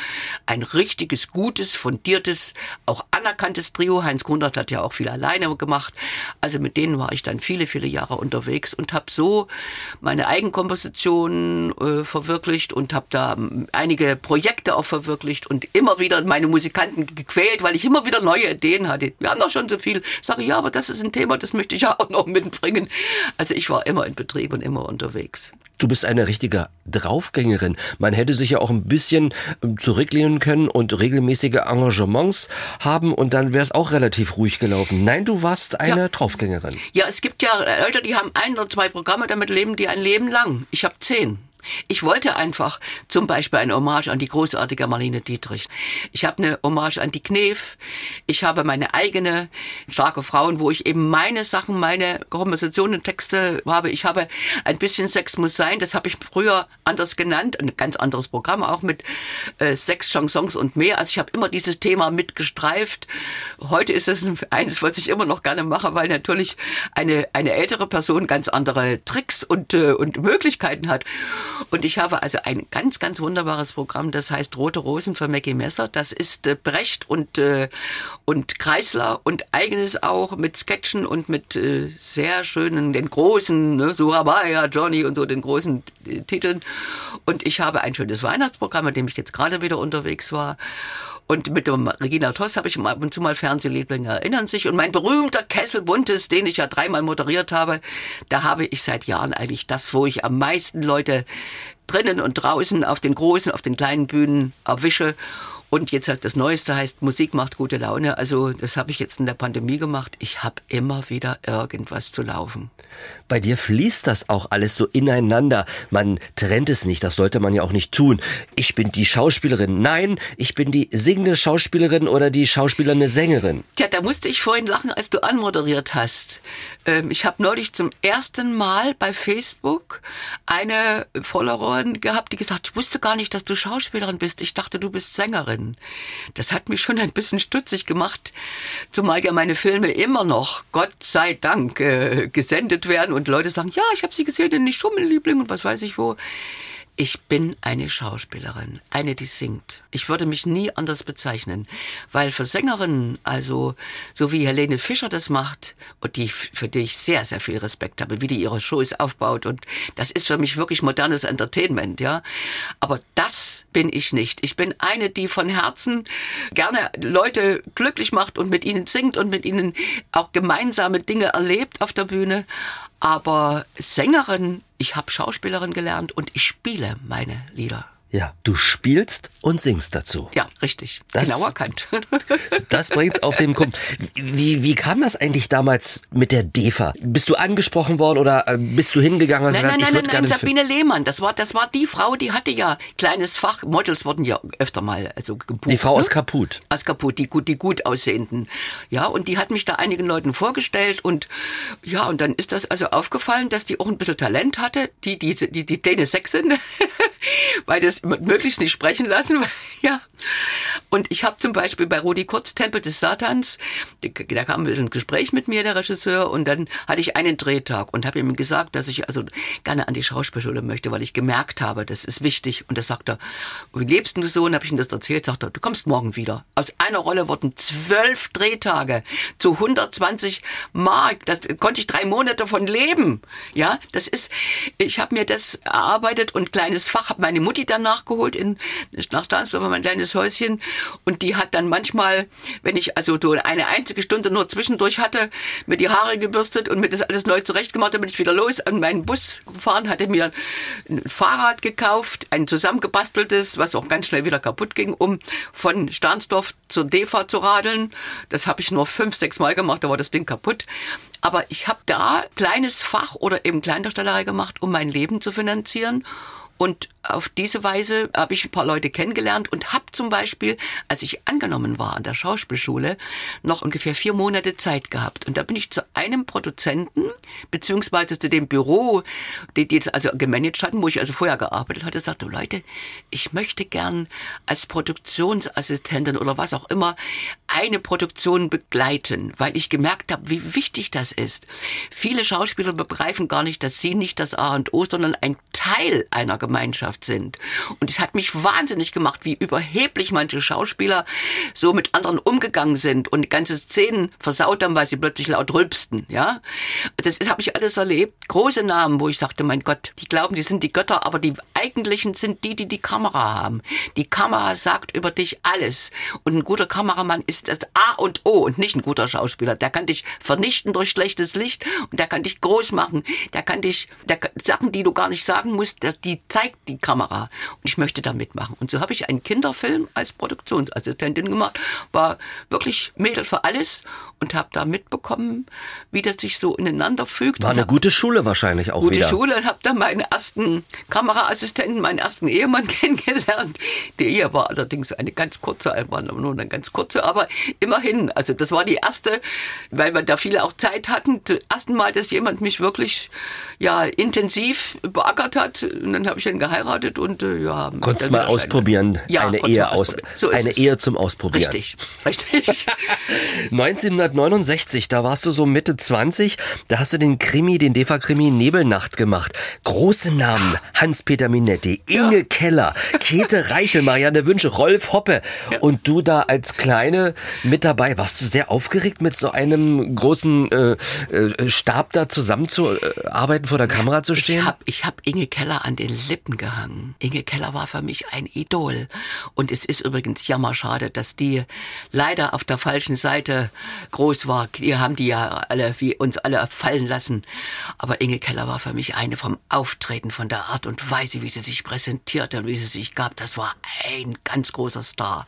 ein richtiges, gutes, fundiertes, auch anerkanntes Trio. Heinz Kunert hat ja auch viel alleine gemacht. Also mit denen war ich dann viele, viele Jahre unterwegs und habe so meine Eigenkomposition äh, verwirklicht und habe da ähm, einige Projekte auch verwirklicht und immer wieder meine Musikanten gequält, weil ich immer wieder neue Ideen hatte. Wir haben doch schon so viel. Ich sage, ja, aber das ist ein Thema, das möchte ich ja auch noch mitbringen. Also ich war immer in Betrieb und immer unterwegs. Du bist eine richtige Draufgängerin. Man hätte sich ja auch ein bisschen ähm, zurücklehnen können und regelmäßige Engagements haben und dann wäre es auch relativ ruhig gelaufen. Nein, du warst eine ja. Draufgängerin. Ja, es gibt ja Leute, die haben ein oder zwei Programme, damit leben die ein Leben lang. Ich habe zehn. Ich wollte einfach zum Beispiel eine Hommage an die großartige Marlene Dietrich. Ich habe eine Hommage an die Knef. Ich habe meine eigene starke Frauen, wo ich eben meine Sachen, meine Kompositionen, Texte habe. Ich habe ein bisschen Sex muss sein. Das habe ich früher anders genannt. Ein ganz anderes Programm auch mit äh, Sex, Chansons und mehr. Also ich habe immer dieses Thema mitgestreift. Heute ist es eines, was ich immer noch gerne mache, weil natürlich eine, eine ältere Person ganz andere Tricks und, äh, und Möglichkeiten hat. Und ich habe also ein ganz, ganz wunderbares Programm, das heißt Rote Rosen für Mackie Messer. Das ist äh, Brecht und, äh, und Kreisler und eigenes auch mit Sketchen und mit äh, sehr schönen, den großen, ne, Surabaya, Johnny und so, den großen äh, Titeln. Und ich habe ein schönes Weihnachtsprogramm, mit dem ich jetzt gerade wieder unterwegs war. Und mit dem Regina Toss habe ich ab und zu mal Fernsehlieblinge erinnern sich. Und mein berühmter Kessel Buntes, den ich ja dreimal moderiert habe, da habe ich seit Jahren eigentlich das, wo ich am meisten Leute drinnen und draußen auf den großen, auf den kleinen Bühnen erwische. Und jetzt halt das Neueste heißt, Musik macht gute Laune. Also das habe ich jetzt in der Pandemie gemacht. Ich habe immer wieder irgendwas zu laufen. Bei dir fließt das auch alles so ineinander. Man trennt es nicht, das sollte man ja auch nicht tun. Ich bin die Schauspielerin. Nein, ich bin die singende Schauspielerin oder die Schauspielerne Sängerin. Tja, da musste ich vorhin lachen, als du anmoderiert hast. Ähm, ich habe neulich zum ersten Mal bei Facebook eine Followerin gehabt, die gesagt, ich wusste gar nicht, dass du Schauspielerin bist. Ich dachte, du bist Sängerin. Das hat mich schon ein bisschen stutzig gemacht, zumal ja meine Filme immer noch, Gott sei Dank, äh, gesendet werden und Leute sagen, ja, ich habe sie gesehen in Die Schummelliebling und was weiß ich wo. Ich bin eine Schauspielerin, eine, die singt. Ich würde mich nie anders bezeichnen, weil für Sängerinnen, also so wie Helene Fischer das macht und die für die ich sehr sehr viel Respekt habe, wie die ihre Shows aufbaut und das ist für mich wirklich modernes Entertainment, ja. Aber das bin ich nicht. Ich bin eine, die von Herzen gerne Leute glücklich macht und mit ihnen singt und mit ihnen auch gemeinsame Dinge erlebt auf der Bühne. Aber Sängerin, ich habe Schauspielerin gelernt und ich spiele meine Lieder. Ja, du spielst und singst dazu. Ja, richtig. Das, genau erkannt. das bringt's auf den Punkt. Wie, wie kam das eigentlich damals mit der DEFA? Bist du angesprochen worden oder äh, bist du hingegangen? Nein, nein, nein, nein, nein, Sabine Lehmann. Das war, das war die Frau, die hatte ja kleines Fach. Models wurden ja öfter mal also gebucht. Die Frau ne? aus Kaput. Aus Kaput, die gut, die gut aussehenden. Ja, und die hat mich da einigen Leuten vorgestellt und ja, und dann ist das also aufgefallen, dass die auch ein bisschen Talent hatte. Die, die, die, die Däne Sechsin. weil das möglichst nicht sprechen lassen. ja. Und ich habe zum Beispiel bei Rudi Kurz Tempel des Satans, da kam ein Gespräch mit mir, der Regisseur, und dann hatte ich einen Drehtag und habe ihm gesagt, dass ich also gerne an die Schauspielschule möchte, weil ich gemerkt habe, das ist wichtig. Und da sagt er, wie lebst du so? Und habe ich ihm das erzählt, sagt er, du kommst morgen wieder. Aus einer Rolle wurden zwölf Drehtage zu 120 Mark. Das konnte ich drei Monate von leben. Ja, das ist, ich habe mir das erarbeitet und kleines Fach, habe meine Mutti dann nachgeholt in, nach Stahnsdorf, mein kleines Häuschen. Und die hat dann manchmal, wenn ich also so eine einzige Stunde nur zwischendurch hatte, mir die Haare gebürstet und mir das alles neu zurechtgemacht, dann bin ich wieder los an meinen Bus gefahren, hatte mir ein Fahrrad gekauft, ein zusammengebasteltes, was auch ganz schnell wieder kaputt ging, um von Stahnsdorf zur DEFA zu radeln. Das habe ich nur fünf, sechs Mal gemacht, da war das Ding kaputt. Aber ich habe da kleines Fach oder eben Kleindarstellerei gemacht, um mein Leben zu finanzieren. Und auf diese Weise habe ich ein paar Leute kennengelernt und habe zum Beispiel, als ich angenommen war an der Schauspielschule, noch ungefähr vier Monate Zeit gehabt. Und da bin ich zu einem Produzenten, beziehungsweise zu dem Büro, die, die jetzt also gemanagt hatten, wo ich also vorher gearbeitet hatte, sagte, Leute, ich möchte gern als Produktionsassistentin oder was auch immer eine Produktion begleiten, weil ich gemerkt habe, wie wichtig das ist. Viele Schauspieler begreifen gar nicht, dass sie nicht das A und O, sondern ein Teil einer Gemeinschaft sind. Und es hat mich wahnsinnig gemacht, wie überheblich manche Schauspieler so mit anderen umgegangen sind und ganze Szenen versaut haben, weil sie plötzlich laut rülpsten, ja. Das habe ich alles erlebt. Große Namen, wo ich sagte, mein Gott, die glauben, die sind die Götter, aber die eigentlichen sind die, die die Kamera haben. Die Kamera sagt über dich alles. Und ein guter Kameramann ist das A und O und nicht ein guter Schauspieler. Der kann dich vernichten durch schlechtes Licht und der kann dich groß machen. Der kann dich, der, Sachen, die du gar nicht sagen musst, die zeigt die Kamera. Und ich möchte da mitmachen. Und so habe ich einen Kinderfilm als Produktionsassistentin gemacht. War wirklich Mädel für alles und habe da mitbekommen, wie das sich so ineinander fügt. War eine gute Schule wahrscheinlich auch gute wieder. Gute Schule und habe da meinen ersten Kameraassistenten, meinen ersten Ehemann kennengelernt. Die Ehe war allerdings eine ganz kurze, war nur eine ganz kurze, aber immerhin. Also das war die erste, weil wir da viele auch Zeit hatten. Das erste Mal, dass jemand mich wirklich ja intensiv beackert hat. Und dann habe ich ihn geheiratet und äh, ja. Konntest mal ausprobieren, ja, eine Ehe aus, so eine. Ehe zum Ausprobieren. Richtig, richtig. 1969, da warst du so Mitte 20, da hast du den Krimi, den DEFA-Krimi Nebelnacht gemacht. Große Namen, Hans-Peter Minetti, Inge ja. Keller, Käthe Reichel, Marianne Wünsche, Rolf Hoppe ja. und du da als Kleine mit dabei. Warst du sehr aufgeregt, mit so einem großen äh, äh, Stab da zusammenzuarbeiten, vor der Kamera zu stehen? Ich habe ich hab Inge Keller an den Lippen gehangen. Inge Keller war für mich ein Idol. Und es ist übrigens jammerschade, dass die leider auf der falschen Seite groß war. Die haben die ja alle, wie uns alle fallen lassen. Aber Inge Keller war für mich eine vom Auftreten, von der Art und Weise, wie sie sich präsentierte und wie sie sich gab. Das war ein ganz großer Star.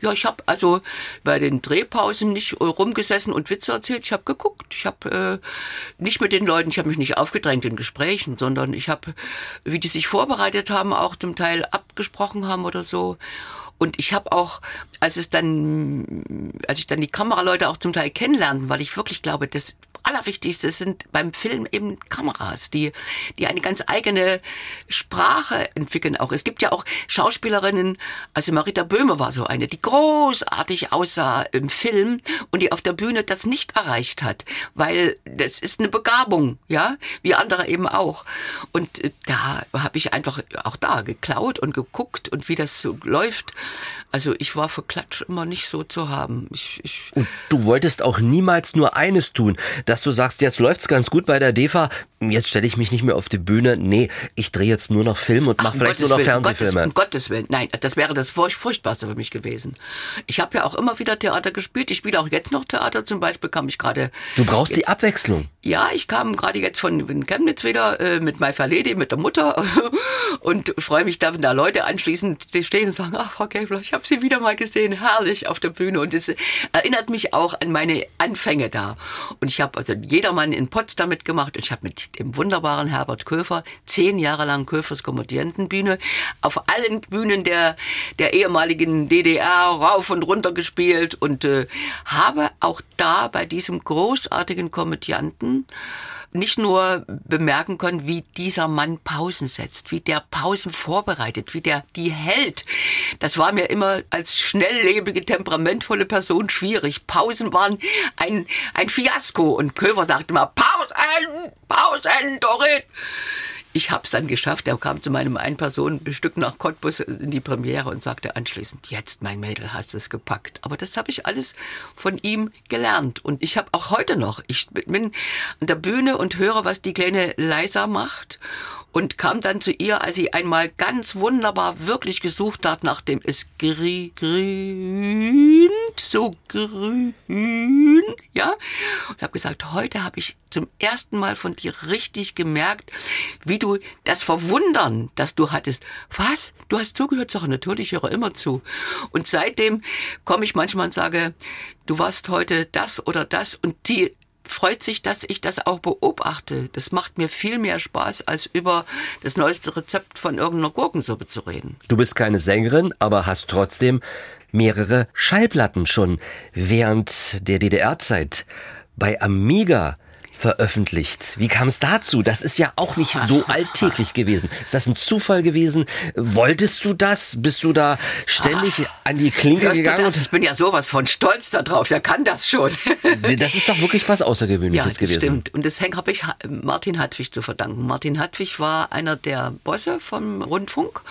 Ja, ich habe also bei den Drehpausen nicht rumgesessen und Witze erzählt. Ich habe geguckt. Ich habe äh, nicht mit den Leuten, ich habe mich nicht aufgedrängt in Gesprächen, sondern ich habe, wie die sich vorbereitet haben, auch zum Teil abgesprochen haben oder so. Und ich habe auch, als es dann, als ich dann die Kameraleute auch zum Teil kennenlernte, weil ich wirklich glaube, das Allerwichtigste sind beim Film eben Kameras, die, die eine ganz eigene Sprache entwickeln auch. Es gibt ja auch Schauspielerinnen, also Marita Böhme war so eine, die großartig aussah im Film und die auf der Bühne das nicht erreicht hat, weil das ist eine Begabung, ja, wie andere eben auch. Und äh, da habe ich einfach auch da geklaut und geguckt und wie das so läuft. Also ich war für Klatsch immer nicht so zu haben. Ich, ich und du wolltest auch niemals nur eines tun, dass du sagst, jetzt läuft's ganz gut bei der DEFA, jetzt stelle ich mich nicht mehr auf die Bühne. Nee, ich drehe jetzt nur noch Film und mache vielleicht Gottes nur noch Willen, Fernsehfilme. Um Gottes Willen, nein, das wäre das Furchtbarste für mich gewesen. Ich habe ja auch immer wieder Theater gespielt. Ich spiele auch jetzt noch Theater. Zum Beispiel kam ich gerade. Du brauchst jetzt, die Abwechslung. Ja, ich kam gerade jetzt von Chemnitz wieder äh, mit My Fair Lady, mit der Mutter und freue mich da, wenn da Leute anschließend stehen und sagen, ach Frau Gäbler, ich habe Sie wieder mal gesehen, herrlich auf der Bühne. Und es erinnert mich auch an meine Anfänge da. Und ich habe also Jedermann in Potsdam mitgemacht und ich habe mit dem wunderbaren Herbert Köfer zehn Jahre lang Köfers Komödientenbühne auf allen Bühnen der, der ehemaligen DDR rauf und runter gespielt und äh, habe auch da bei diesem großartigen Komödianten nicht nur bemerken konnte, wie dieser Mann Pausen setzt, wie der Pausen vorbereitet, wie der die hält. Das war mir immer als schnelllebige, temperamentvolle Person schwierig. Pausen waren ein, ein Fiasko und Köver sagte immer, Pausen, Pausen, Dorit. Ich habe es dann geschafft. Er kam zu meinem Ein-Personen-Stück nach Cottbus in die Premiere und sagte anschließend, jetzt, mein Mädel, hast es gepackt. Aber das habe ich alles von ihm gelernt. Und ich habe auch heute noch, ich bin an der Bühne und höre, was die kleine Leisa macht und kam dann zu ihr, als sie einmal ganz wunderbar wirklich gesucht hat, nachdem es grün, so grün, ja, und habe gesagt, heute habe ich zum ersten Mal von dir richtig gemerkt, wie du das Verwundern, das du hattest. Was? Du hast zugehört? Sag, natürlich, ich höre immer zu. Und seitdem komme ich manchmal und sage, du warst heute das oder das und die freut sich, dass ich das auch beobachte. Das macht mir viel mehr Spaß, als über das neueste Rezept von irgendeiner Gurkensuppe zu reden. Du bist keine Sängerin, aber hast trotzdem mehrere Schallplatten schon während der DDR-Zeit bei Amiga veröffentlicht. Wie kam es dazu? Das ist ja auch nicht so alltäglich gewesen. Ist das ein Zufall gewesen? Wolltest du das? Bist du da ständig an die Klinke gegangen? Ich bin ja sowas von stolz darauf. Wer kann das schon? das ist doch wirklich was Außergewöhnliches ja, das gewesen. Stimmt. Und das habe ich Martin Hartwig zu verdanken. Martin Hartwig war einer der Bosse vom Rundfunk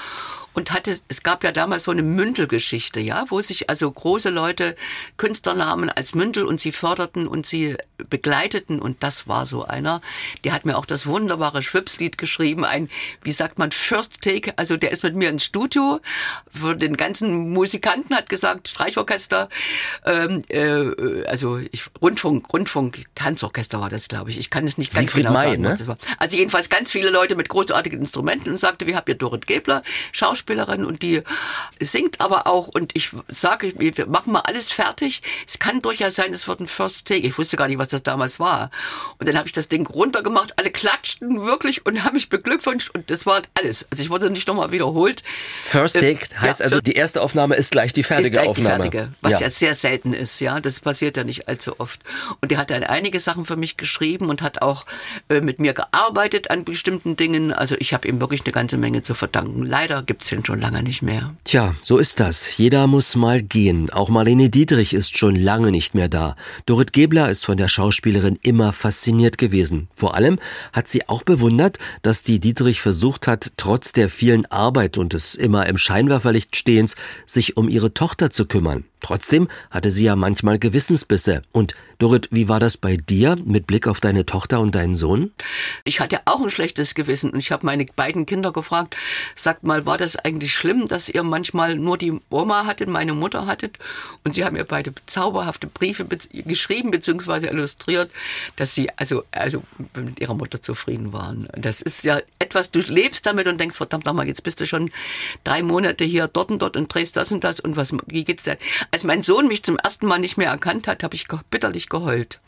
und hatte, es gab ja damals so eine Mündelgeschichte, ja, wo sich also große Leute Künstler nahmen als Mündel und sie förderten und sie begleiteten und das war so einer. Der hat mir auch das wunderbare Schwipslied geschrieben, ein, wie sagt man, First Take, also der ist mit mir ins Studio, für den ganzen Musikanten hat gesagt, Streichorchester, ähm, äh, also ich, Rundfunk, Rundfunk, Tanzorchester war das, glaube ich. Ich kann es nicht ganz Siegfried genau May, sagen. Ne? Also jedenfalls ganz viele Leute mit großartigen Instrumenten und sagte, wie habt ihr Dorit Gebler, Schauspieler Schauspielerin und die singt aber auch und ich sage, wir machen mal alles fertig. Es kann durchaus sein, es wird ein First Take. Ich wusste gar nicht, was das damals war. Und dann habe ich das Ding runtergemacht, alle klatschten wirklich und haben mich beglückwünscht und das war alles. Also ich wurde nicht nochmal wiederholt. First äh, Take äh, heißt ja, also, die erste Aufnahme ist gleich die fertige gleich Aufnahme. Die fertige, was ja. ja sehr selten ist, ja. Das passiert ja nicht allzu oft. Und er hat dann einige Sachen für mich geschrieben und hat auch äh, mit mir gearbeitet an bestimmten Dingen. Also ich habe ihm wirklich eine ganze Menge zu verdanken. Leider gibt es den schon lange nicht mehr. Tja, so ist das. Jeder muss mal gehen. Auch Marlene Dietrich ist schon lange nicht mehr da. Dorit Gebler ist von der Schauspielerin immer fasziniert gewesen. Vor allem hat sie auch bewundert, dass die Dietrich versucht hat, trotz der vielen Arbeit und des immer im Scheinwerferlicht stehens, sich um ihre Tochter zu kümmern. Trotzdem hatte sie ja manchmal Gewissensbisse. Und Dorit, wie war das bei dir mit Blick auf deine Tochter und deinen Sohn? Ich hatte auch ein schlechtes Gewissen und ich habe meine beiden Kinder gefragt, sagt mal, war das eigentlich schlimm, dass ihr manchmal nur die Oma hattet, meine Mutter hattet und sie haben mir beide zauberhafte Briefe be geschrieben bzw. illustriert, dass sie also, also mit ihrer Mutter zufrieden waren. Das ist ja etwas, du lebst damit und denkst, verdammt nochmal, jetzt bist du schon drei Monate hier dort und dort und drehst das und das und was, wie geht's denn? Als mein Sohn mich zum ersten Mal nicht mehr erkannt hat, habe ich bitterlich geheult.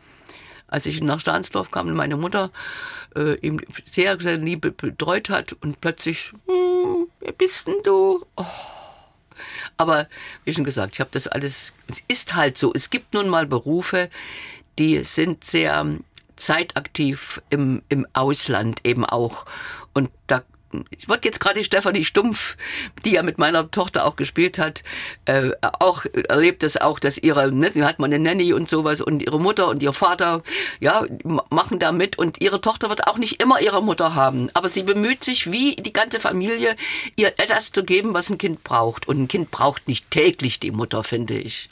Als ich nach Stahnsdorf kam und meine Mutter äh, ihm sehr, sehr lieb betreut hat und plötzlich, hm, wer bist denn du? Oh. Aber wie schon gesagt, ich habe das alles, es ist halt so, es gibt nun mal Berufe, die sind sehr zeitaktiv im, im Ausland eben auch. Und da ich wollte jetzt gerade die Stefanie Stumpf, die ja mit meiner Tochter auch gespielt hat, äh, auch erlebt es auch, dass ihre, ne, sie hat mal eine Nanny und sowas und ihre Mutter und ihr Vater, ja, machen da mit und ihre Tochter wird auch nicht immer ihre Mutter haben, aber sie bemüht sich, wie die ganze Familie, ihr etwas zu geben, was ein Kind braucht und ein Kind braucht nicht täglich die Mutter, finde ich.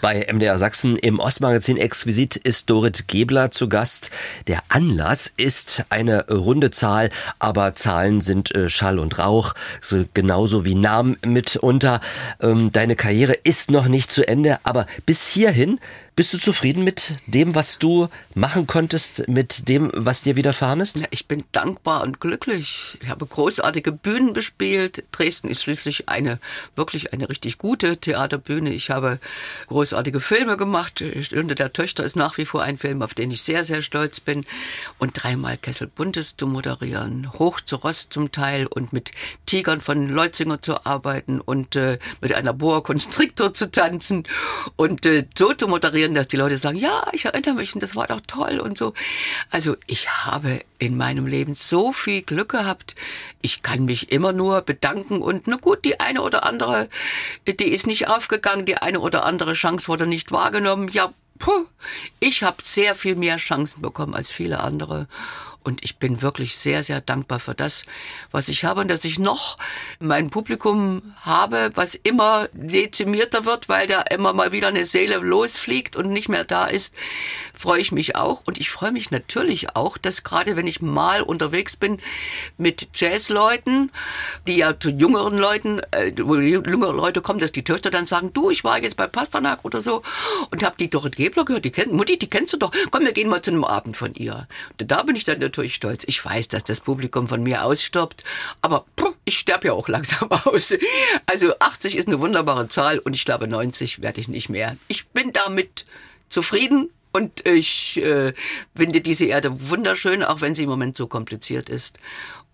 Bei MDR Sachsen im Ostmagazin Exquisit ist Dorit Gebler zu Gast. Der Anlass ist eine runde Zahl, aber Zahlen sind äh, Schall und Rauch, so genauso wie Namen mitunter. Ähm, deine Karriere ist noch nicht zu Ende, aber bis hierhin bist du zufrieden mit dem, was du machen konntest, mit dem, was dir widerfahren ist? Ja, ich bin dankbar und glücklich. Ich habe großartige Bühnen bespielt. Dresden ist schließlich eine, wirklich eine richtig gute Theaterbühne. Ich habe großartige Filme gemacht. Stunde der Töchter ist nach wie vor ein Film, auf den ich sehr, sehr stolz bin. Und dreimal Kessel Buntes zu moderieren, hoch zu Rost zum Teil und mit Tigern von Leutzinger zu arbeiten und äh, mit einer Boa Constrictor zu tanzen und äh, so zu moderieren, schön, dass die Leute sagen, ja, ich erinnere mich und das war doch toll und so. Also ich habe in meinem Leben so viel Glück gehabt. Ich kann mich immer nur bedanken und na gut, die eine oder andere, die ist nicht aufgegangen, die eine oder andere Chance wurde nicht wahrgenommen. Ja, puh, ich habe sehr viel mehr Chancen bekommen als viele andere. Und ich bin wirklich sehr, sehr dankbar für das, was ich habe und dass ich noch mein Publikum habe, was immer dezimierter wird, weil da immer mal wieder eine Seele losfliegt und nicht mehr da ist, freue ich mich auch. Und ich freue mich natürlich auch, dass gerade wenn ich mal unterwegs bin mit Jazzleuten, die ja zu jüngeren Leuten, äh, jüngere Leute kommen, dass die Töchter dann sagen, du, ich war jetzt bei Pasternak oder so und habe die Dorit Gebler gehört, die kennt, Mutti, die kennst du doch, komm, wir gehen mal zu einem Abend von ihr. Da bin ich dann natürlich stolz. Ich weiß, dass das Publikum von mir ausstirbt, aber ich sterbe ja auch langsam aus. Also 80 ist eine wunderbare Zahl und ich glaube 90 werde ich nicht mehr. Ich bin damit zufrieden und ich äh, finde diese Erde wunderschön, auch wenn sie im Moment so kompliziert ist.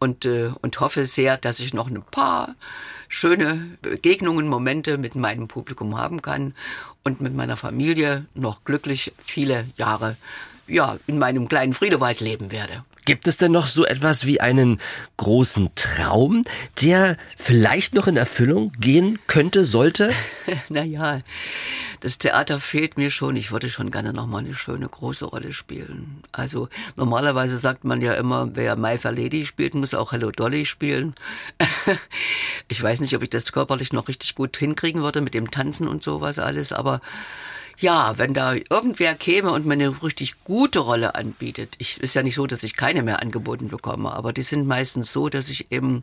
Und, äh, und hoffe sehr, dass ich noch ein paar schöne Begegnungen, Momente mit meinem Publikum haben kann und mit meiner Familie noch glücklich viele Jahre ja, in meinem kleinen Friedewald leben werde. Gibt es denn noch so etwas wie einen großen Traum, der vielleicht noch in Erfüllung gehen könnte, sollte? naja, das Theater fehlt mir schon. Ich würde schon gerne noch mal eine schöne große Rolle spielen. Also normalerweise sagt man ja immer, wer My Fair Lady spielt, muss auch Hello Dolly spielen. ich weiß nicht, ob ich das körperlich noch richtig gut hinkriegen würde mit dem Tanzen und sowas alles, aber ja, wenn da irgendwer käme und mir eine richtig gute Rolle anbietet, ich ist ja nicht so, dass ich keine mehr angeboten bekomme, aber die sind meistens so, dass ich eben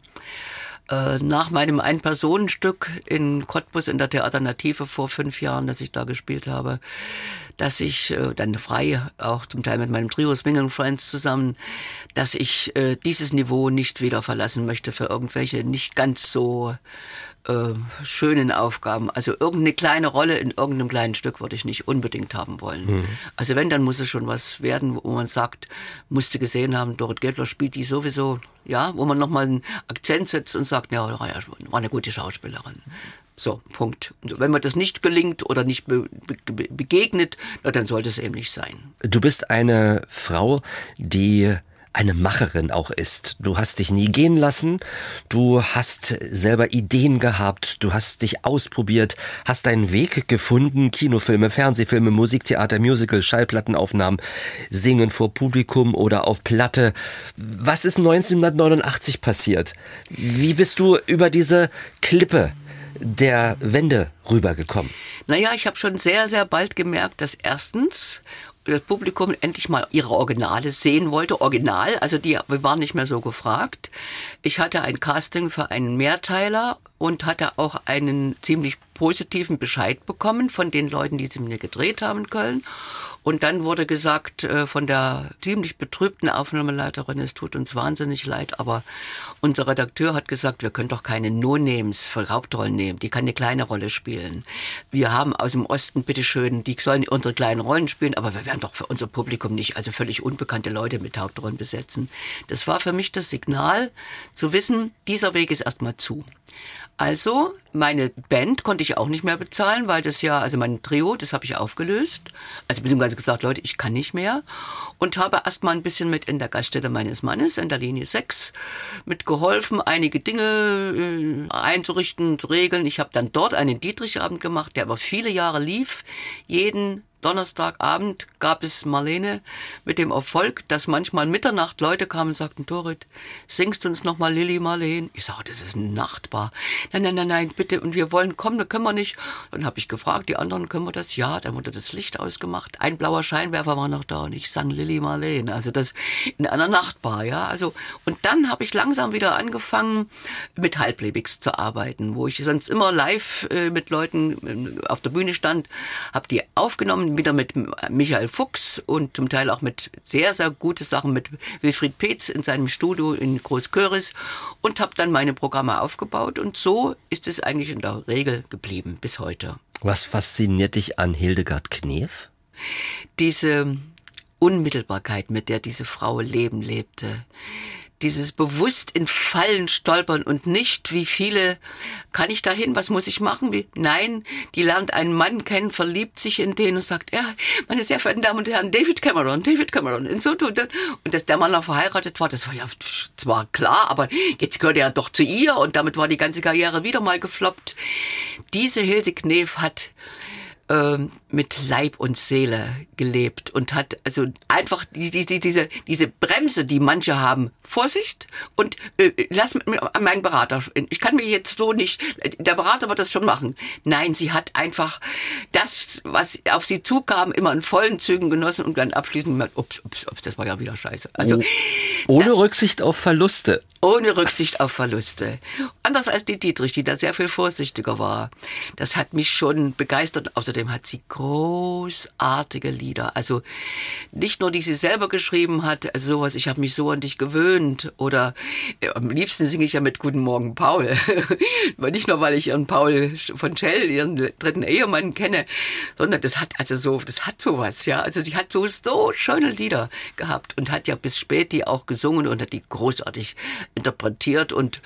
äh, nach meinem Ein-Personen-Stück in Cottbus in der Theaternative vor fünf Jahren, dass ich da gespielt habe, dass ich äh, dann frei, auch zum Teil mit meinem Trio Swing Friends zusammen, dass ich äh, dieses Niveau nicht wieder verlassen möchte für irgendwelche nicht ganz so äh, schönen Aufgaben. Also irgendeine kleine Rolle in irgendeinem kleinen Stück würde ich nicht unbedingt haben wollen. Mhm. Also wenn, dann muss es schon was werden, wo man sagt, musste gesehen haben, Dorit Gebler spielt die sowieso, ja, wo man nochmal einen Akzent setzt und sagt, ja, war eine gute Schauspielerin. So, Punkt. wenn mir das nicht gelingt oder nicht be be begegnet, na, dann sollte es eben nicht sein. Du bist eine Frau, die eine Macherin auch ist. Du hast dich nie gehen lassen, du hast selber Ideen gehabt, du hast dich ausprobiert, hast deinen Weg gefunden, Kinofilme, Fernsehfilme, Musiktheater, Musical, Schallplattenaufnahmen, Singen vor Publikum oder auf Platte. Was ist 1989 passiert? Wie bist du über diese Klippe der Wände rübergekommen? Naja, ich habe schon sehr, sehr bald gemerkt, dass erstens das Publikum endlich mal ihre Originale sehen wollte. Original, also die wir waren nicht mehr so gefragt. Ich hatte ein Casting für einen Mehrteiler und hatte auch einen ziemlich positiven Bescheid bekommen von den Leuten, die sie mir gedreht haben in Köln. Und dann wurde gesagt äh, von der ziemlich betrübten Aufnahmeleiterin, es tut uns wahnsinnig leid, aber unser Redakteur hat gesagt, wir können doch keine No-Names für Hauptrollen nehmen. Die kann eine kleine Rolle spielen. Wir haben aus dem Osten, bitteschön, die sollen unsere kleinen Rollen spielen, aber wir werden doch für unser Publikum nicht, also völlig unbekannte Leute mit Hauptrollen besetzen. Das war für mich das Signal zu wissen, dieser Weg ist erstmal zu. Also, meine Band konnte ich auch nicht mehr bezahlen, weil das ja, also mein Trio, das habe ich aufgelöst. Also beziehungsweise gesagt, Leute, ich kann nicht mehr. Und habe erst mal ein bisschen mit in der Gaststätte meines Mannes, in der Linie 6, mitgeholfen, einige Dinge äh, einzurichten, zu regeln. Ich habe dann dort einen Dietrichabend gemacht, der aber viele Jahre lief. Jeden Donnerstagabend gab es Marlene mit dem Erfolg, dass manchmal Mitternacht Leute kamen und sagten, Dorit, singst du uns noch mal Lilly Marlene? Ich sage, das ist ein Nachtbar. Nein, nein, nein, nein, bitte. Und wir wollen kommen, da können wir nicht. Dann habe ich gefragt, die anderen, können wir das? Ja, dann wurde das Licht ausgemacht. Ein blauer Scheinwerfer war noch da und ich sang Lilly Marlene. Also das in einer Nachtbar, ja. Also, und dann habe ich langsam wieder angefangen, mit Halblebigs zu arbeiten, wo ich sonst immer live äh, mit Leuten äh, auf der Bühne stand, habe die aufgenommen, wieder mit Michael Fuchs und zum Teil auch mit sehr, sehr gute Sachen mit Wilfried Peetz in seinem Studio in Großköris und habe dann meine Programme aufgebaut und so ist es eigentlich in der Regel geblieben bis heute. Was fasziniert dich an Hildegard Knef? Diese Unmittelbarkeit, mit der diese Frau Leben lebte dieses bewusst in Fallen stolpern und nicht, wie viele, kann ich dahin, was muss ich machen? Wie, nein, die lernt einen Mann kennen, verliebt sich in den und sagt, ja, meine sehr verehrten Damen und Herren, David Cameron, David Cameron, und so tut Und dass der Mann noch verheiratet war, das war ja zwar klar, aber jetzt gehört er doch zu ihr und damit war die ganze Karriere wieder mal gefloppt. Diese Hilde Knef hat ähm, mit Leib und Seele gelebt und hat also einfach die, die, diese, diese Bremse, die manche haben, Vorsicht und äh, lass meinen Berater, ich kann mir jetzt so nicht, der Berater wird das schon machen. Nein, sie hat einfach das, was auf sie zukam, immer in vollen Zügen genossen und dann abschließend gemerkt, ups, ups, ups, das war ja wieder scheiße. Also, Ohne das, Rücksicht auf Verluste. Ohne Rücksicht auf Verluste. Anders als die Dietrich, die da sehr viel vorsichtiger war. Das hat mich schon begeistert. Außerdem hat sie großartige Lieder. Also nicht nur, die sie selber geschrieben hat, also sowas, ich habe mich so an dich gewöhnt. Oder äh, am liebsten singe ich ja mit Guten Morgen, Paul. nicht nur, weil ich ihren Paul von Schell, ihren dritten Ehemann kenne, sondern das hat also so, das hat sowas, ja. Also die hat so, so schöne Lieder gehabt und hat ja bis spät die auch gesungen und hat die großartig interpretiert und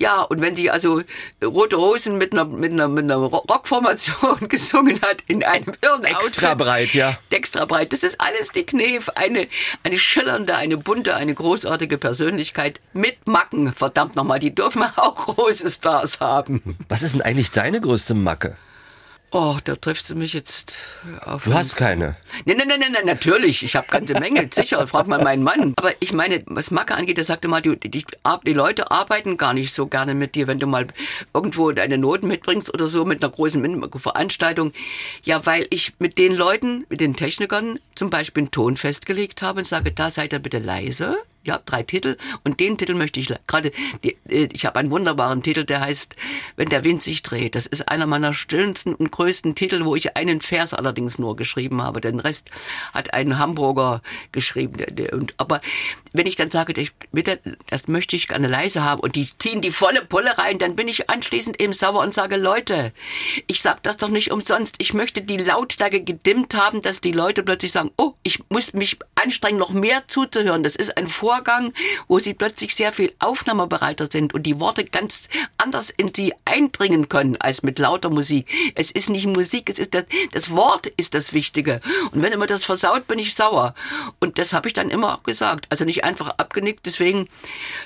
ja, und wenn sie also Rote Rosen mit einer, mit einer, mit einer Rockformation gesungen hat in einem irren Extra Outfit, breit, ja. Extra breit. Das ist alles die Knef. Eine, eine schillernde, eine bunte, eine großartige Persönlichkeit mit Macken. Verdammt nochmal, die dürfen auch große Stars haben. Was ist denn eigentlich deine größte Macke? Oh, da triffst du mich jetzt auf. Du hast keine. Nein, nein, nein, nein, natürlich. Ich habe ganze Menge, sicher. Frag mal meinen Mann. Aber ich meine, was Macke angeht, der sagte mal, die, die, die Leute arbeiten gar nicht so gerne mit dir, wenn du mal irgendwo deine Noten mitbringst oder so mit einer großen Veranstaltung. Ja, weil ich mit den Leuten, mit den Technikern zum Beispiel einen Ton festgelegt habe und sage, da seid ihr bitte leise ja, drei Titel. Und den Titel möchte ich gerade, äh, ich habe einen wunderbaren Titel, der heißt Wenn der Wind sich dreht. Das ist einer meiner schönsten und größten Titel, wo ich einen Vers allerdings nur geschrieben habe. Den Rest hat ein Hamburger geschrieben. Und, aber wenn ich dann sage, bitte, das möchte ich gerne leise haben und die ziehen die volle Pulle rein, dann bin ich anschließend eben sauer und sage, Leute, ich sag das doch nicht umsonst. Ich möchte die Lautstärke gedimmt haben, dass die Leute plötzlich sagen, oh, ich muss mich anstrengen, noch mehr zuzuhören. Das ist ein Vor Vorgang, wo sie plötzlich sehr viel aufnahmebereiter sind und die Worte ganz anders in sie eindringen können als mit lauter Musik. Es ist nicht Musik, es ist das, das Wort ist das Wichtige. Und wenn immer das versaut, bin ich sauer. Und das habe ich dann immer auch gesagt. Also nicht einfach abgenickt. Deswegen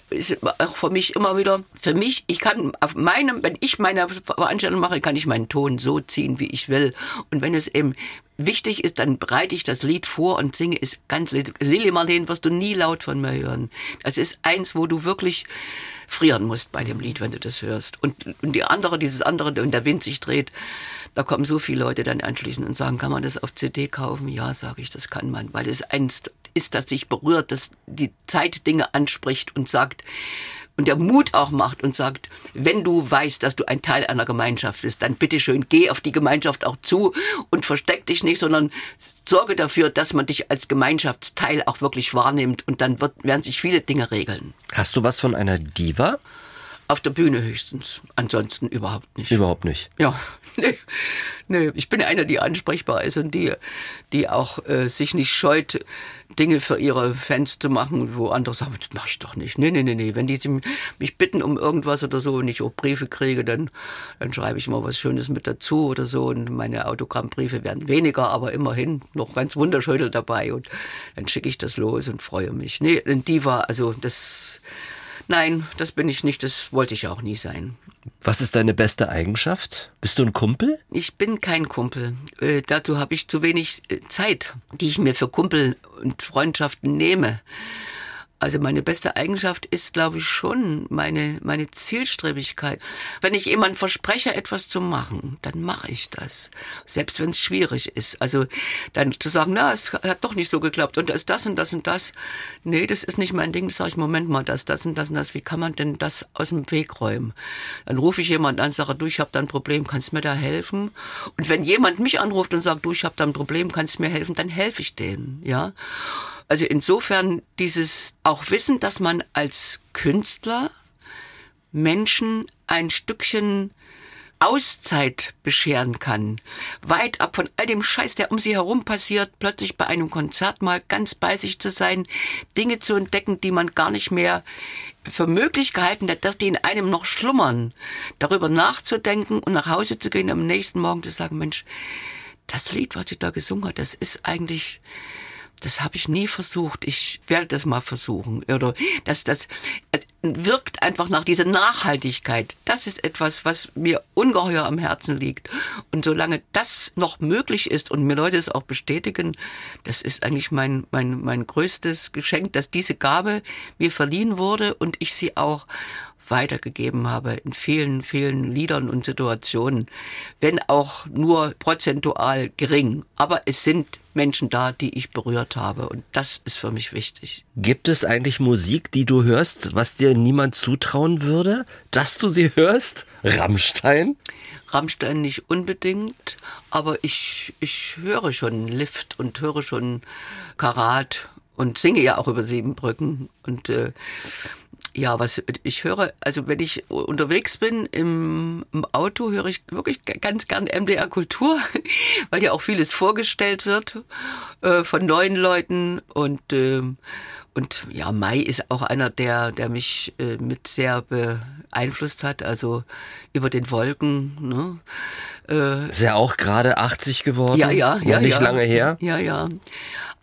ist auch für mich immer wieder, für mich, ich kann auf meinem, wenn ich meine Veranstaltung mache, kann ich meinen Ton so ziehen, wie ich will. Und wenn es eben wichtig ist, dann bereite ich das Lied vor und singe es ganz Lili Marleen wirst du nie laut von mir hören. Das ist eins, wo du wirklich frieren musst bei dem Lied, wenn du das hörst. Und, und die andere, dieses andere, wenn der Wind sich dreht, da kommen so viele Leute dann anschließend und sagen, kann man das auf CD kaufen? Ja, sage ich, das kann man, weil es eins ist, das sich berührt, das die Zeit Dinge anspricht und sagt, und der Mut auch macht und sagt, wenn du weißt, dass du ein Teil einer Gemeinschaft bist, dann bitteschön, geh auf die Gemeinschaft auch zu und versteck dich nicht, sondern sorge dafür, dass man dich als Gemeinschaftsteil auch wirklich wahrnimmt und dann wird, werden sich viele Dinge regeln. Hast du was von einer Diva? Auf der Bühne höchstens. Ansonsten überhaupt nicht. Überhaupt nicht. Ja, nee. nee. Ich bin einer, die ansprechbar ist und die, die auch äh, sich nicht scheut, Dinge für ihre Fans zu machen, wo andere sagen, das mache ich doch nicht. Nee, nee, nee, nee. Wenn die mich bitten um irgendwas oder so und ich auch Briefe kriege, dann, dann schreibe ich immer was Schönes mit dazu oder so. Und meine Autogrammbriefe werden weniger, aber immerhin noch ganz wunderschöne dabei. Und dann schicke ich das los und freue mich. Nee, ein Diva, also das Nein, das bin ich nicht, das wollte ich auch nie sein. Was ist deine beste Eigenschaft? Bist du ein Kumpel? Ich bin kein Kumpel. Äh, dazu habe ich zu wenig äh, Zeit, die ich mir für Kumpel und Freundschaften nehme. Also meine beste Eigenschaft ist, glaube ich, schon meine, meine Zielstrebigkeit. Wenn ich jemand verspreche, etwas zu machen, dann mache ich das. Selbst wenn es schwierig ist. Also dann zu sagen, na, es hat doch nicht so geklappt und da ist das und das und das. Nee, das ist nicht mein Ding. Sag ich, Moment mal, das, das und das und das. Wie kann man denn das aus dem Weg räumen? Dann rufe ich jemand an, sage, du, ich habe da ein Problem, kannst du mir da helfen? Und wenn jemand mich anruft und sagt, du, ich habe da ein Problem, kannst du mir helfen, dann helfe ich denen, ja. Also insofern dieses auch Wissen, dass man als Künstler Menschen ein Stückchen Auszeit bescheren kann. Weit ab von all dem Scheiß, der um sie herum passiert, plötzlich bei einem Konzert mal ganz bei sich zu sein, Dinge zu entdecken, die man gar nicht mehr für möglich gehalten hat, dass die in einem noch schlummern. Darüber nachzudenken und nach Hause zu gehen, am nächsten Morgen zu sagen, Mensch, das Lied, was sie da gesungen hat, das ist eigentlich das habe ich nie versucht. Ich werde das mal versuchen. Oder das, das wirkt einfach nach dieser Nachhaltigkeit. Das ist etwas, was mir ungeheuer am Herzen liegt. Und solange das noch möglich ist und mir Leute es auch bestätigen, das ist eigentlich mein, mein, mein größtes Geschenk, dass diese Gabe mir verliehen wurde und ich sie auch weitergegeben habe in vielen, vielen Liedern und Situationen, wenn auch nur prozentual gering. Aber es sind Menschen da, die ich berührt habe und das ist für mich wichtig. Gibt es eigentlich Musik, die du hörst, was dir niemand zutrauen würde, dass du sie hörst? Rammstein? Rammstein nicht unbedingt, aber ich, ich höre schon Lift und höre schon Karat und singe ja auch über Siebenbrücken und äh, ja, was ich höre, also wenn ich unterwegs bin im, im Auto, höre ich wirklich ganz gern MDR Kultur, weil ja auch vieles vorgestellt wird äh, von neuen Leuten und äh, und ja, Mai ist auch einer, der, der mich äh, mit sehr beeinflusst hat, also über den Wolken. Ne? Äh, ist er auch gerade 80 geworden? Ja, ja, ja. Nicht ja. lange her? Ja, ja.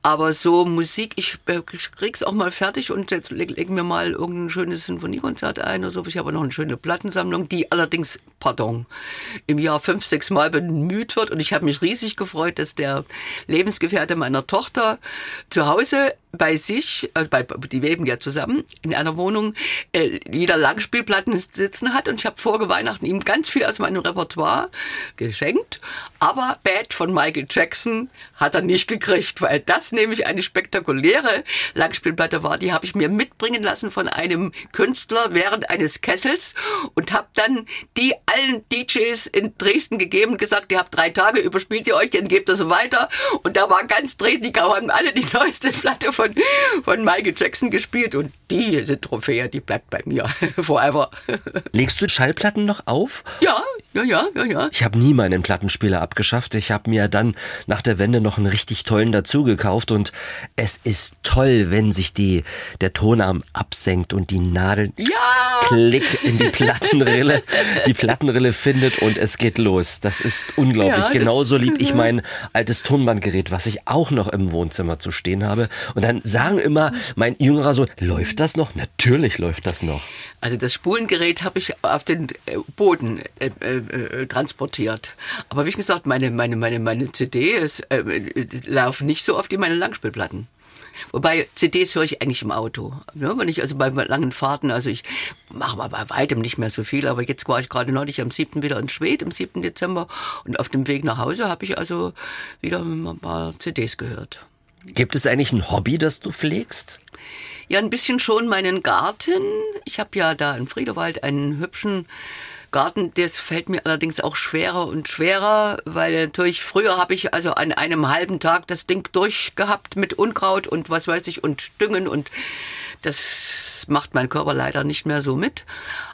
Aber so Musik, ich, ich krieg's auch mal fertig und jetzt leg, leg mir mal irgendein schönes Sinfoniekonzert ein oder so. Ich habe noch eine schöne Plattensammlung, die allerdings, pardon, im Jahr fünf, sechs Mal bemüht wird. Und ich habe mich riesig gefreut, dass der Lebensgefährte meiner Tochter zu Hause bei sich, äh, bei, die leben ja zusammen in einer Wohnung, äh, jeder Langspielplatten sitzen hat. Und ich habe vor Weihnachten ihm ganz viel aus meinem Repertoire geschenkt, aber Bad von Michael Jackson hat er nicht gekriegt, weil das nämlich eine spektakuläre Langspielplatte war, die habe ich mir mitbringen lassen von einem Künstler während eines Kessels und habe dann die allen DJs in Dresden gegeben und gesagt, ihr habt drei Tage, überspielt ihr euch, dann gebt so weiter. Und da war ganz Dresden, die haben alle die neueste Platte von, von Michael Jackson gespielt und diese Trophäe, die bleibt bei mir forever. Legst du Schallplatten noch auf? Ja, ja, ja, ja, ja. Ich habe nie meinen Plattenspieler abgeschafft. Ich habe mir dann nach der Wende noch einen richtig tollen dazu gekauft und es ist toll, wenn sich die der Tonarm absenkt und die Nadel ja. klick in die Plattenrille, die Plattenrille findet und es geht los. Das ist unglaublich. Ja, Genauso lieb ich mein altes Tonbandgerät, was ich auch noch im Wohnzimmer zu stehen habe. Und dann sagen immer mein Jüngerer so, läuft das noch? Natürlich läuft das noch. Also das Spulengerät habe ich auf den äh, Boden äh, äh, transportiert. Aber wie gesagt, meine, meine, meine, meine CDs äh, laufen nicht so oft wie meine Langspielplatten. Wobei CDs höre ich eigentlich im Auto. Ja, wenn ich also bei langen Fahrten, also ich mache mal bei weitem nicht mehr so viel, aber jetzt war ich gerade neulich am 7. wieder in Schwedt, am 7. Dezember und auf dem Weg nach Hause habe ich also wieder ein paar CDs gehört. Gibt es eigentlich ein Hobby, das du pflegst? Ja, ein bisschen schon meinen Garten. Ich habe ja da in Friederwald einen hübschen Garten, das fällt mir allerdings auch schwerer und schwerer, weil natürlich früher habe ich also an einem halben Tag das Ding durchgehabt mit Unkraut und was weiß ich und Düngen und das macht mein Körper leider nicht mehr so mit.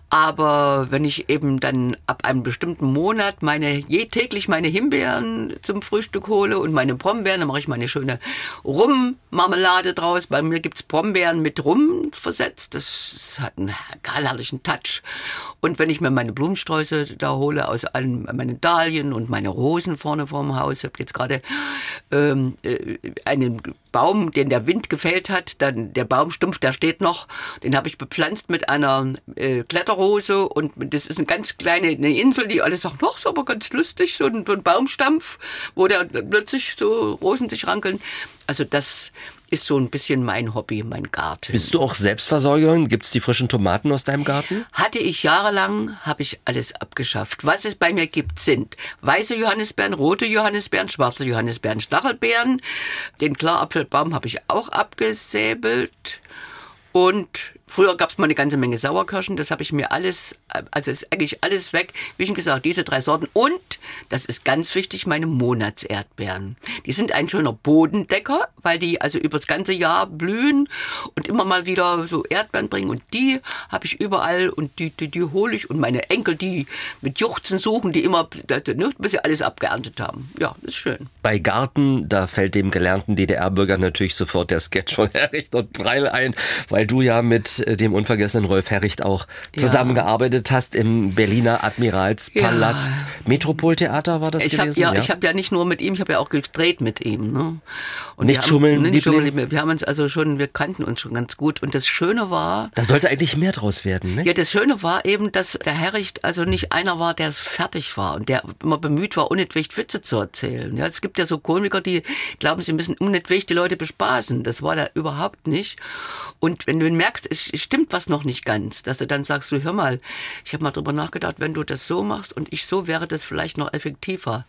Aber wenn ich eben dann ab einem bestimmten Monat meine je täglich meine Himbeeren zum Frühstück hole und meine Brombeeren, dann mache ich meine schöne Rummarmelade draus. Bei mir gibt's Brombeeren mit Rum versetzt. Das hat einen herrlichen Touch. Und wenn ich mir meine Blumensträuße da hole aus allen meinen Dahlien und meine Rosen vorne vorm Haus, ich habe jetzt gerade ähm, äh, einen Baum, den der Wind gefällt hat, dann der Baumstumpf, der steht noch, den habe ich bepflanzt mit einer äh, Kletterrose und das ist eine ganz kleine eine Insel, die alle sagen, noch so aber ganz lustig, so ein, so ein Baumstampf, wo der plötzlich so Rosen sich rankeln. Also das ist so ein bisschen mein Hobby, mein Garten. Bist du auch Selbstversorgerin? Gibt's die frischen Tomaten aus deinem Garten? Hatte ich jahrelang, habe ich alles abgeschafft. Was es bei mir gibt, sind weiße Johannisbeeren, rote Johannisbeeren, schwarze Johannisbeeren, Stachelbeeren. Den Klarapfelbaum habe ich auch abgesäbelt. Und Früher gab es mal eine ganze Menge Sauerkirschen, das habe ich mir alles, also ist eigentlich alles weg. Wie schon gesagt, diese drei Sorten und, das ist ganz wichtig, meine Monatserdbeeren. Die sind ein schöner Bodendecker, weil die also übers ganze Jahr blühen und immer mal wieder so Erdbeeren bringen und die habe ich überall und die, die, die hole ich und meine Enkel, die mit Juchzen suchen, die immer, ne, bis sie alles abgeerntet haben. Ja, ist schön. Bei Garten, da fällt dem gelernten DDR-Bürger natürlich sofort der Sketch von Herricht und Breil ein, weil du ja mit äh, dem unvergessenen Rolf Herricht auch zusammengearbeitet hast im Berliner Admiralspalast. Ja. Metropoltheater war das ich gewesen? Hab, ja, ja, ich habe ja nicht nur mit ihm, ich habe ja auch gedreht mit ihm. Ne? Und nicht haben, schummeln, nicht schummeln. Wir haben uns also schon, wir kannten uns schon ganz gut. Und das Schöne war... Da sollte eigentlich mehr draus werden, ne? Ja, das Schöne war eben, dass der Herricht also nicht einer war, der fertig war und der immer bemüht war, unnetwicht Witze zu erzählen. Ja, es gibt ja so Komiker, die glauben, sie müssen unnetwicht die Leute bespaßen. Das war da überhaupt nicht. Und wenn du merkst, es stimmt was noch nicht ganz, dass du dann sagst, du hör mal, ich habe mal drüber nachgedacht, wenn du das so machst und ich so, wäre das vielleicht noch effektiver.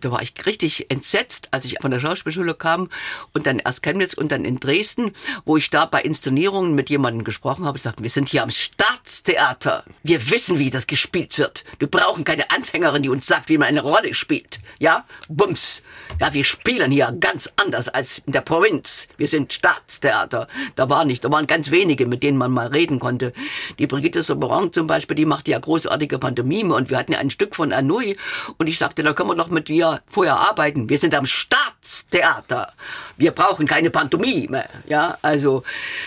Da war ich richtig entsetzt, als ich von der Schauspielschule kam und dann erst Chemnitz und dann in Dresden, wo ich da bei Inszenierungen mit jemandem gesprochen habe, sagten, wir sind hier am Staatstheater. Wir wissen, wie das gespielt wird. Wir brauchen keine Anfängerin, die uns sagt, wie man eine Rolle spielt. Ja, bums. Ja, wir spielen hier ganz anders als in der Provinz. Wir sind Staatstheater. Da war nicht, da waren ganz wenige, mit denen man mal reden konnte. Die Brigitte Soberon zum Beispiel, die machte ja großartige Pantomime und wir hatten ja ein Stück von Anouilh und ich sagte, da können wir doch mit dir vorher arbeiten. Wir sind am Staatstheater. Wir brauchen keine Pantomime. Ja, also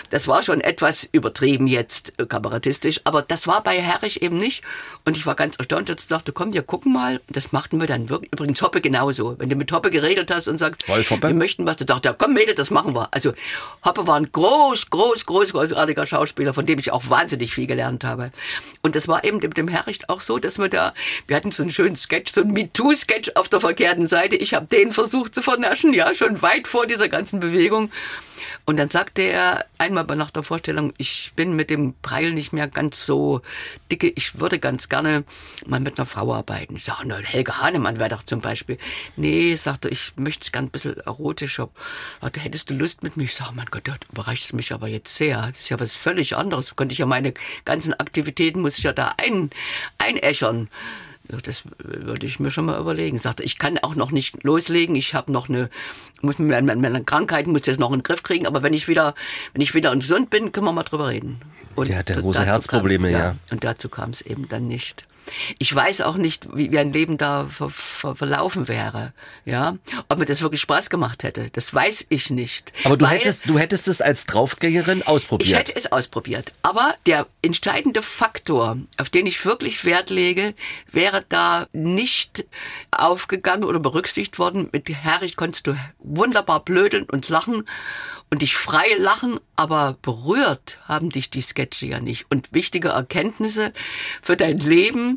das war schon etwas übertrieben jetzt äh, kabarettistisch, aber das war bei Herrich eben nicht und ich war ganz erstaunt, dass ich dachte, komm, wir gucken mal. Und das machten wir dann wirklich. Übrigens Hoppe genauso. Wenn du mit Hoppe geredet hast und sagst, wir möchten was, du dachtest, ja, komm Mädel, das machen wir. Also Hoppe war ein groß, groß, groß, großartiger Schauspieler, von dem ich auch wahnsinnig viel gelernt habe. Und das war eben mit dem Herricht auch so, dass wir da, wir hatten so einen schönen Sketch, so einen MeToo-Sketch auf der verkehrten Seite. Ich habe den versucht zu vernaschen, ja, schon weit vor dieser ganzen Bewegung. Und dann sagte er einmal nach der Vorstellung, ich bin mit dem Preil nicht mehr ganz so dicke, ich würde ganz gerne mal mit einer Frau arbeiten. Ich sage, Helge Hahnemann wäre doch zum Beispiel. Nee, sagte ich möchte es ganz ein bisschen erotischer. Sagte, hättest du Lust mit mir? Ich sage, mein Gott, du überreichst mich aber jetzt sehr. Das ist ja was völlig anderes. Könnte ich ja meine ganzen Aktivitäten, muss ich ja da ein, einäschern. Das würde ich mir schon mal überlegen. Sagte, ich kann auch noch nicht loslegen. Ich habe noch eine, muss mit meiner, Krankheit, muss das noch in den Griff kriegen. Aber wenn ich wieder, wenn ich wieder gesund bin, können wir mal drüber reden. Und Der hat ja große Herzprobleme, ja. Und dazu kam es eben dann nicht. Ich weiß auch nicht, wie, wie ein Leben da ver, ver, verlaufen wäre. Ja, ob mir das wirklich Spaß gemacht hätte, das weiß ich nicht. Aber du hättest, du hättest es als Draufgängerin ausprobiert. Ich hätte es ausprobiert. Aber der entscheidende Faktor, auf den ich wirklich Wert lege, wäre da nicht aufgegangen oder berücksichtigt worden. Mit Herrich konntest du wunderbar blödeln und lachen und dich frei lachen, aber berührt haben dich die Sketche ja nicht. Und wichtige Erkenntnisse für dein Leben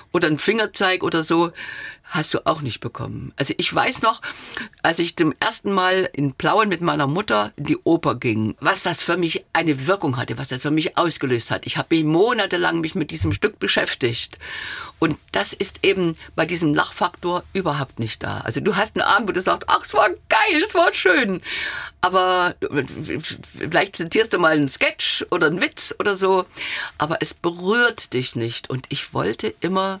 oder ein Fingerzeig oder so hast du auch nicht bekommen. Also ich weiß noch, als ich zum ersten Mal in Plauen mit meiner Mutter in die Oper ging, was das für mich eine Wirkung hatte, was das für mich ausgelöst hat. Ich habe mich monatelang mich mit diesem Stück beschäftigt. Und das ist eben bei diesem Lachfaktor überhaupt nicht da. Also du hast einen Abend, wo du sagst, ach, es war geil, es war schön. Aber vielleicht zitierst du mal einen Sketch oder einen Witz oder so, aber es berührt dich nicht. Und ich wollte immer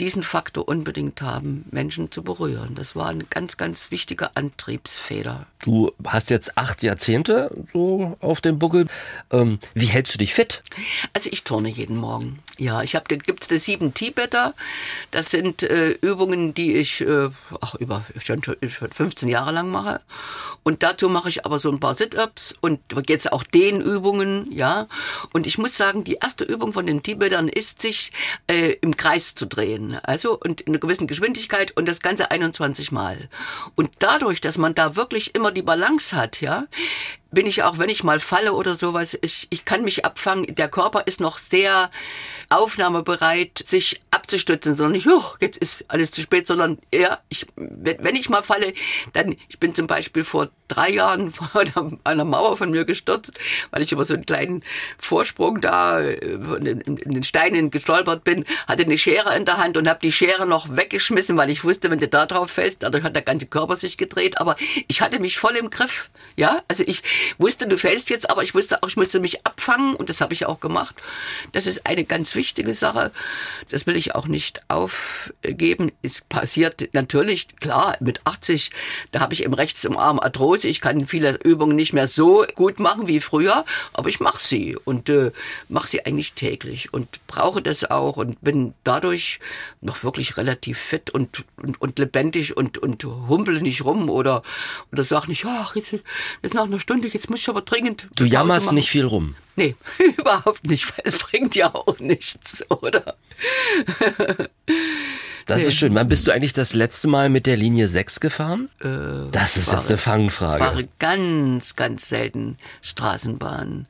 diesen Faktor unbedingt haben, Menschen zu berühren. Das war eine ganz, ganz wichtige Antriebsfeder. Du hast jetzt acht Jahrzehnte so auf dem Buckel. Ähm, wie hältst du dich fit? Also ich turne jeden Morgen. Ja, ich habe, da gibt es die sieben Tibeter. Das sind äh, Übungen, die ich äh, ach, über schon 15 Jahre lang mache. Und dazu mache ich aber so ein paar Sit-ups und jetzt auch den Übungen, ja. Und ich muss sagen, die erste Übung von den Tibetern ist, sich äh, im Kreis zu drehen. Also und in einer gewissen Geschwindigkeit und das Ganze 21 Mal. Und dadurch, dass man da wirklich immer die Balance hat, ja, bin ich auch, wenn ich mal falle oder sowas, ich, ich kann mich abfangen. Der Körper ist noch sehr aufnahmebereit, sich abzustützen, sondern nicht, oh, jetzt ist alles zu spät, sondern eher, ich, wenn ich mal falle, dann, ich bin zum Beispiel vor drei Jahren vor einer Mauer von mir gestürzt, weil ich über so einen kleinen Vorsprung da äh, in, den Steinen gestolpert bin, hatte eine Schere in der Hand und habe die Schere noch weggeschmissen, weil ich wusste, wenn du da drauf fällst, dadurch hat der ganze Körper sich gedreht. Aber ich hatte mich voll im Griff. Ja, also ich wusste, du fällst jetzt, aber ich wusste auch, ich musste mich abfangen und das habe ich auch gemacht. Das ist eine ganz wichtige Sache. Das will ich auch nicht aufgeben. Es passiert natürlich, klar, mit 80, da habe ich im rechts im Arm Arthrose. Ich kann viele Übungen nicht mehr so gut machen wie früher, aber ich mache sie und äh, mache sie eigentlich täglich und brauche das auch und bin dadurch noch wirklich relativ fit und, und, und lebendig und, und humpel nicht rum oder, oder sag nicht, ach, jetzt, jetzt nach einer Stunde, jetzt muss ich aber dringend. Du jammerst nicht viel rum. Nee, überhaupt nicht, weil es bringt ja auch nichts, oder? Das nee. ist schön. Wann bist du eigentlich das letzte Mal mit der Linie 6 gefahren? Äh, das ist fahre, jetzt eine Fangfrage. Ich fahre ganz, ganz selten Straßenbahn.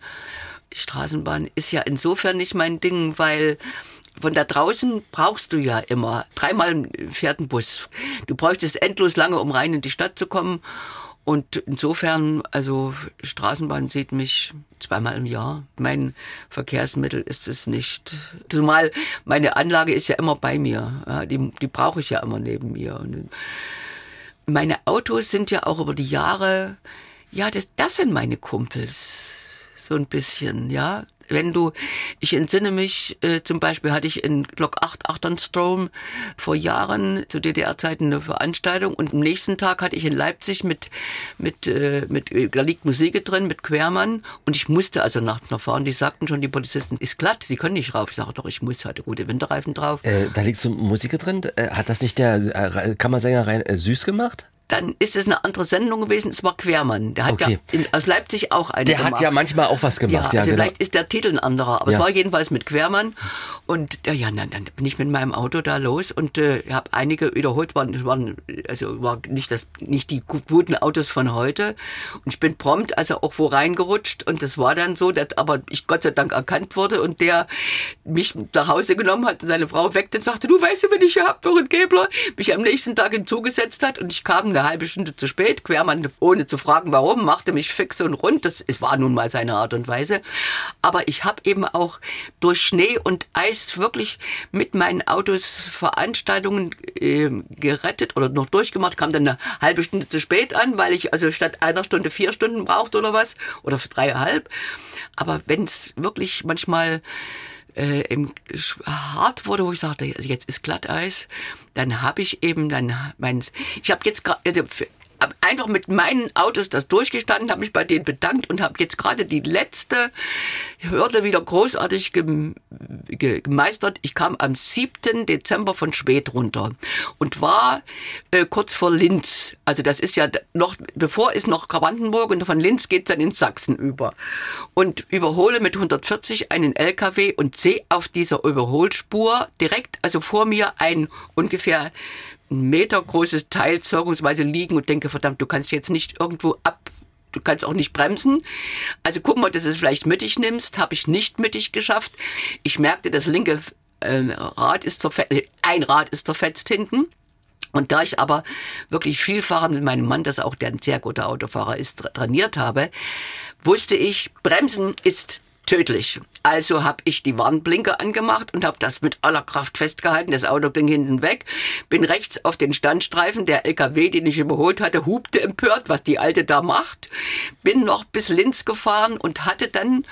Straßenbahn ist ja insofern nicht mein Ding, weil von da draußen brauchst du ja immer. Dreimal fährt ein Bus. Du bräuchtest endlos lange, um rein in die Stadt zu kommen. Und insofern, also Straßenbahn sieht mich zweimal im Jahr. Mein Verkehrsmittel ist es nicht. Zumal meine Anlage ist ja immer bei mir. Die, die brauche ich ja immer neben mir. Und meine Autos sind ja auch über die Jahre, ja, das, das sind meine Kumpels. So ein bisschen, ja wenn du, ich entsinne mich, äh, zum Beispiel hatte ich in Block 8 Achternstrom vor Jahren zu DDR-Zeiten eine Veranstaltung und am nächsten Tag hatte ich in Leipzig mit, mit, äh, mit, da liegt Musik drin, mit Quermann und ich musste also nachts noch fahren. Die sagten schon, die Polizisten, ist glatt, sie können nicht rauf. Ich sage doch, ich muss, hatte gute Winterreifen drauf. Äh, da liegt so Musik drin. Äh, hat das nicht der äh, Kammersänger rein äh, süß gemacht? Dann ist es eine andere Sendung gewesen. Es war Quermann. Der hat okay. ja in, aus Leipzig auch eine Der gemacht. hat ja manchmal auch was gemacht. Ja, also genau. vielleicht ist der Titel ein anderer, aber ja. es war jedenfalls mit Quermann. Und ja, dann, dann bin ich mit meinem Auto da los und äh, habe einige wiederholt. Waren, waren also war nicht das nicht die guten Autos von heute. Und ich bin prompt also auch wo reingerutscht und das war dann so, dass aber ich Gott sei Dank erkannt wurde und der mich nach Hause genommen hat, seine Frau weckte und sagte, du weißt du, wenn ich hier hab, doch ein Gebler, mich am nächsten Tag hinzugesetzt hat und ich kam eine halbe Stunde zu spät. Quermann, ohne zu fragen, warum, machte mich fix und rund. Das war nun mal seine Art und Weise. Aber ich habe eben auch durch Schnee und Eis wirklich mit meinen Autos Veranstaltungen äh, gerettet oder noch durchgemacht. Kam dann eine halbe Stunde zu spät an, weil ich also statt einer Stunde vier Stunden brauchte oder was. Oder dreieinhalb. Aber wenn es wirklich manchmal äh, im, hart wurde, wo ich sagte, also jetzt ist Glatteis, dann habe ich eben dann mein, ich habe jetzt gerade, also einfach mit meinen Autos das durchgestanden, habe mich bei denen bedankt und habe jetzt gerade die letzte Hürde wieder großartig gemeistert. Ich kam am 7. Dezember von Schwedt runter und war äh, kurz vor Linz. Also das ist ja noch, bevor ist noch Brandenburg und von Linz geht's dann ins Sachsen über. Und überhole mit 140 einen LKW und sehe auf dieser Überholspur direkt, also vor mir ein ungefähr ein Meter großes Teil zeugungsweise liegen und denke, verdammt, du kannst jetzt nicht irgendwo ab du kannst auch nicht bremsen. Also guck mal, dass du es vielleicht mittig nimmst. Habe ich nicht mittig geschafft. Ich merkte, das linke äh, Rad ist zerfetzt, ein Rad ist zerfetzt hinten. Und da ich aber wirklich vielfach mit meinem Mann, das auch der ein sehr guter Autofahrer ist, trainiert habe, wusste ich, Bremsen ist tödlich. Also habe ich die Warnblinker angemacht und habe das mit aller Kraft festgehalten. Das Auto ging hinten weg, bin rechts auf den Standstreifen. Der LKW, den ich überholt hatte, hupte empört, was die Alte da macht. Bin noch bis Linz gefahren und hatte dann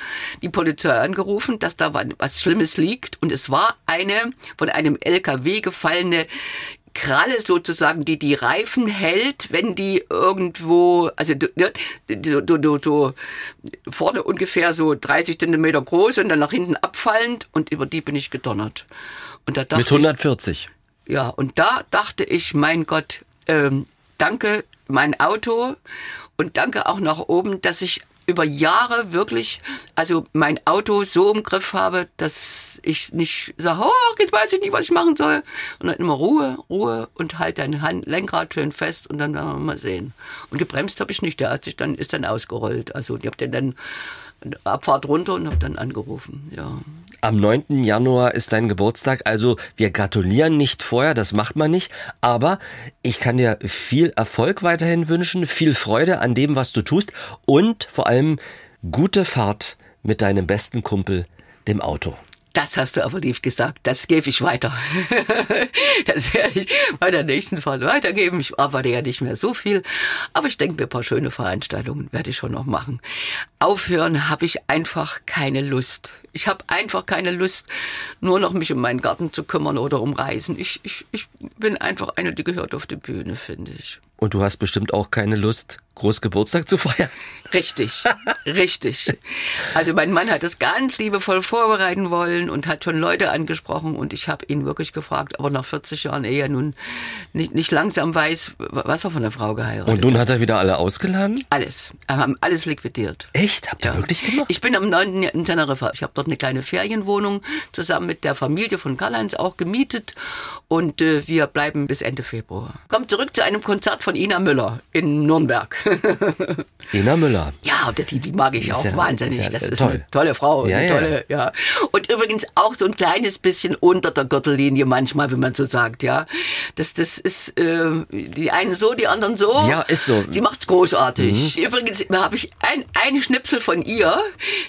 die Polizei angerufen, dass da was Schlimmes liegt. Und es war eine von einem LKW gefallene Kralle sozusagen, die die Reifen hält, wenn die irgendwo, also du, du, du, du, vorne ungefähr so 30 Zentimeter groß und dann nach hinten abfallend und über die bin ich gedonnert. Und da dachte Mit 140? Ich, ja, und da dachte ich, mein Gott, ähm, danke mein Auto und danke auch nach oben, dass ich über Jahre wirklich, also mein Auto so im Griff habe, dass ich nicht sage, oh, jetzt weiß ich nicht, was ich machen soll. Und dann immer Ruhe, Ruhe und halt dein Hand, Lenkrad schön fest und dann werden wir mal sehen. Und gebremst habe ich nicht, der hat sich dann, ist dann ausgerollt. Also ich habe den dann Abfahrt runter und habe dann angerufen, ja. Am 9. Januar ist dein Geburtstag, also wir gratulieren nicht vorher, das macht man nicht, aber ich kann dir viel Erfolg weiterhin wünschen, viel Freude an dem, was du tust und vor allem gute Fahrt mit deinem besten Kumpel, dem Auto. Das hast du aber lieb gesagt. Das gebe ich weiter. das werde ich bei der nächsten Fahrt weitergeben. Ich arbeite ja nicht mehr so viel. Aber ich denke mir, ein paar schöne Veranstaltungen werde ich schon noch machen. Aufhören habe ich einfach keine Lust. Ich habe einfach keine Lust, nur noch mich um meinen Garten zu kümmern oder um Reisen. Ich, ich, ich bin einfach eine, die gehört auf die Bühne, finde ich. Und du hast bestimmt auch keine Lust, groß Geburtstag zu feiern. Richtig, richtig. Also mein Mann hat das ganz liebevoll vorbereiten wollen und hat schon Leute angesprochen und ich habe ihn wirklich gefragt, aber nach 40 Jahren er nun nicht, nicht langsam weiß, was er von der Frau geheiratet hat. Und nun hat er wieder alle ausgeladen? Alles. Wir haben alles liquidiert. Echt? Habt ihr Ja. wirklich gemacht? Ich bin am 9. in Teneriffa. Ich habe dort eine kleine Ferienwohnung zusammen mit der Familie von Karl-Heinz auch gemietet und äh, wir bleiben bis Ende Februar. Kommt zurück zu einem Konzert von Ina Müller in Nürnberg. Ina Müller. Ja, die, die mag ich Ist auch ja- wahnsinnig. ist ja das ist toll. eine tolle Frau. Ja, eine tolle, ja. Und übrigens auch so ein kleines bisschen unter der Gürtellinie manchmal, wenn man so sagt, ja. Das, das ist äh, die einen so, die anderen so. Ja, ist so. Mhm. Sie macht's großartig. Übrigens habe ich ein, einen Schnipsel von ihr,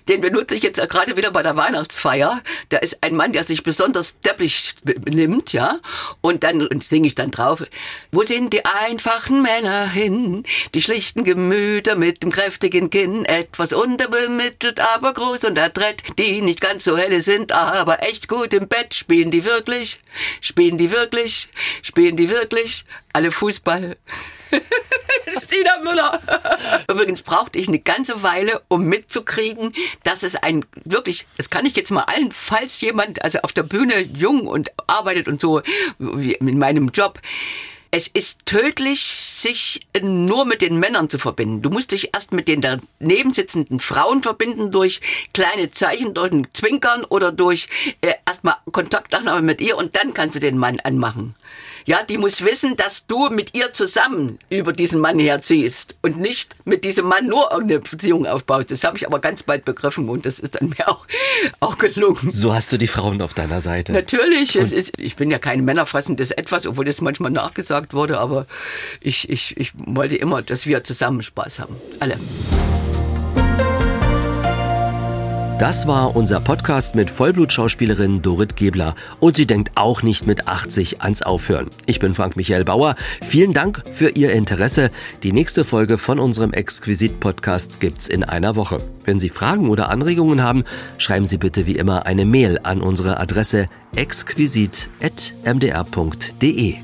den benutze ich jetzt gerade wieder bei der Weihnachtsfeier. Da ist ein Mann, der sich besonders deppig benimmt, ja. Und dann singe ich dann drauf. Wo sind die einfachen Männer hin? Die schlichten Gemüter mit dem kräftigen Kinn, etwas unterbemittelt, aber groß und adrett, die nicht ganz so helle sind, aber echt gut im Bett. Spielen die wirklich? Spielen die wirklich? Spielen die wirklich? Alle Fußball. Stina Müller. Übrigens brauchte ich eine ganze Weile, um mitzukriegen, dass es ein wirklich, das kann ich jetzt mal allen, falls jemand also auf der Bühne jung und arbeitet und so wie in meinem Job. Es ist tödlich, sich nur mit den Männern zu verbinden. Du musst dich erst mit den daneben sitzenden Frauen verbinden durch kleine Zeichen, durch ein Zwinkern oder durch äh, erstmal Kontaktaufnahme mit ihr und dann kannst du den Mann anmachen. Ja, die muss wissen, dass du mit ihr zusammen über diesen Mann herziehst und nicht mit diesem Mann nur irgendeine Beziehung aufbaust. Das habe ich aber ganz bald begriffen und das ist dann mir auch, auch gelungen. So hast du die Frauen auf deiner Seite. Natürlich, es- ich bin ja kein männerfressendes Etwas, obwohl das manchmal nachgesagt wurde, aber ich, ich, ich wollte immer, dass wir zusammen Spaß haben. Alle. Das war unser Podcast mit Vollblutschauspielerin Dorit Gebler. Und sie denkt auch nicht mit 80 ans Aufhören. Ich bin Frank Michael Bauer. Vielen Dank für Ihr Interesse. Die nächste Folge von unserem Exquisit-Podcast gibt's in einer Woche. Wenn Sie Fragen oder Anregungen haben, schreiben Sie bitte wie immer eine Mail an unsere Adresse exquisit.mdr.de.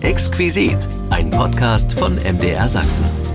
Exquisit, ein Podcast von MDR Sachsen.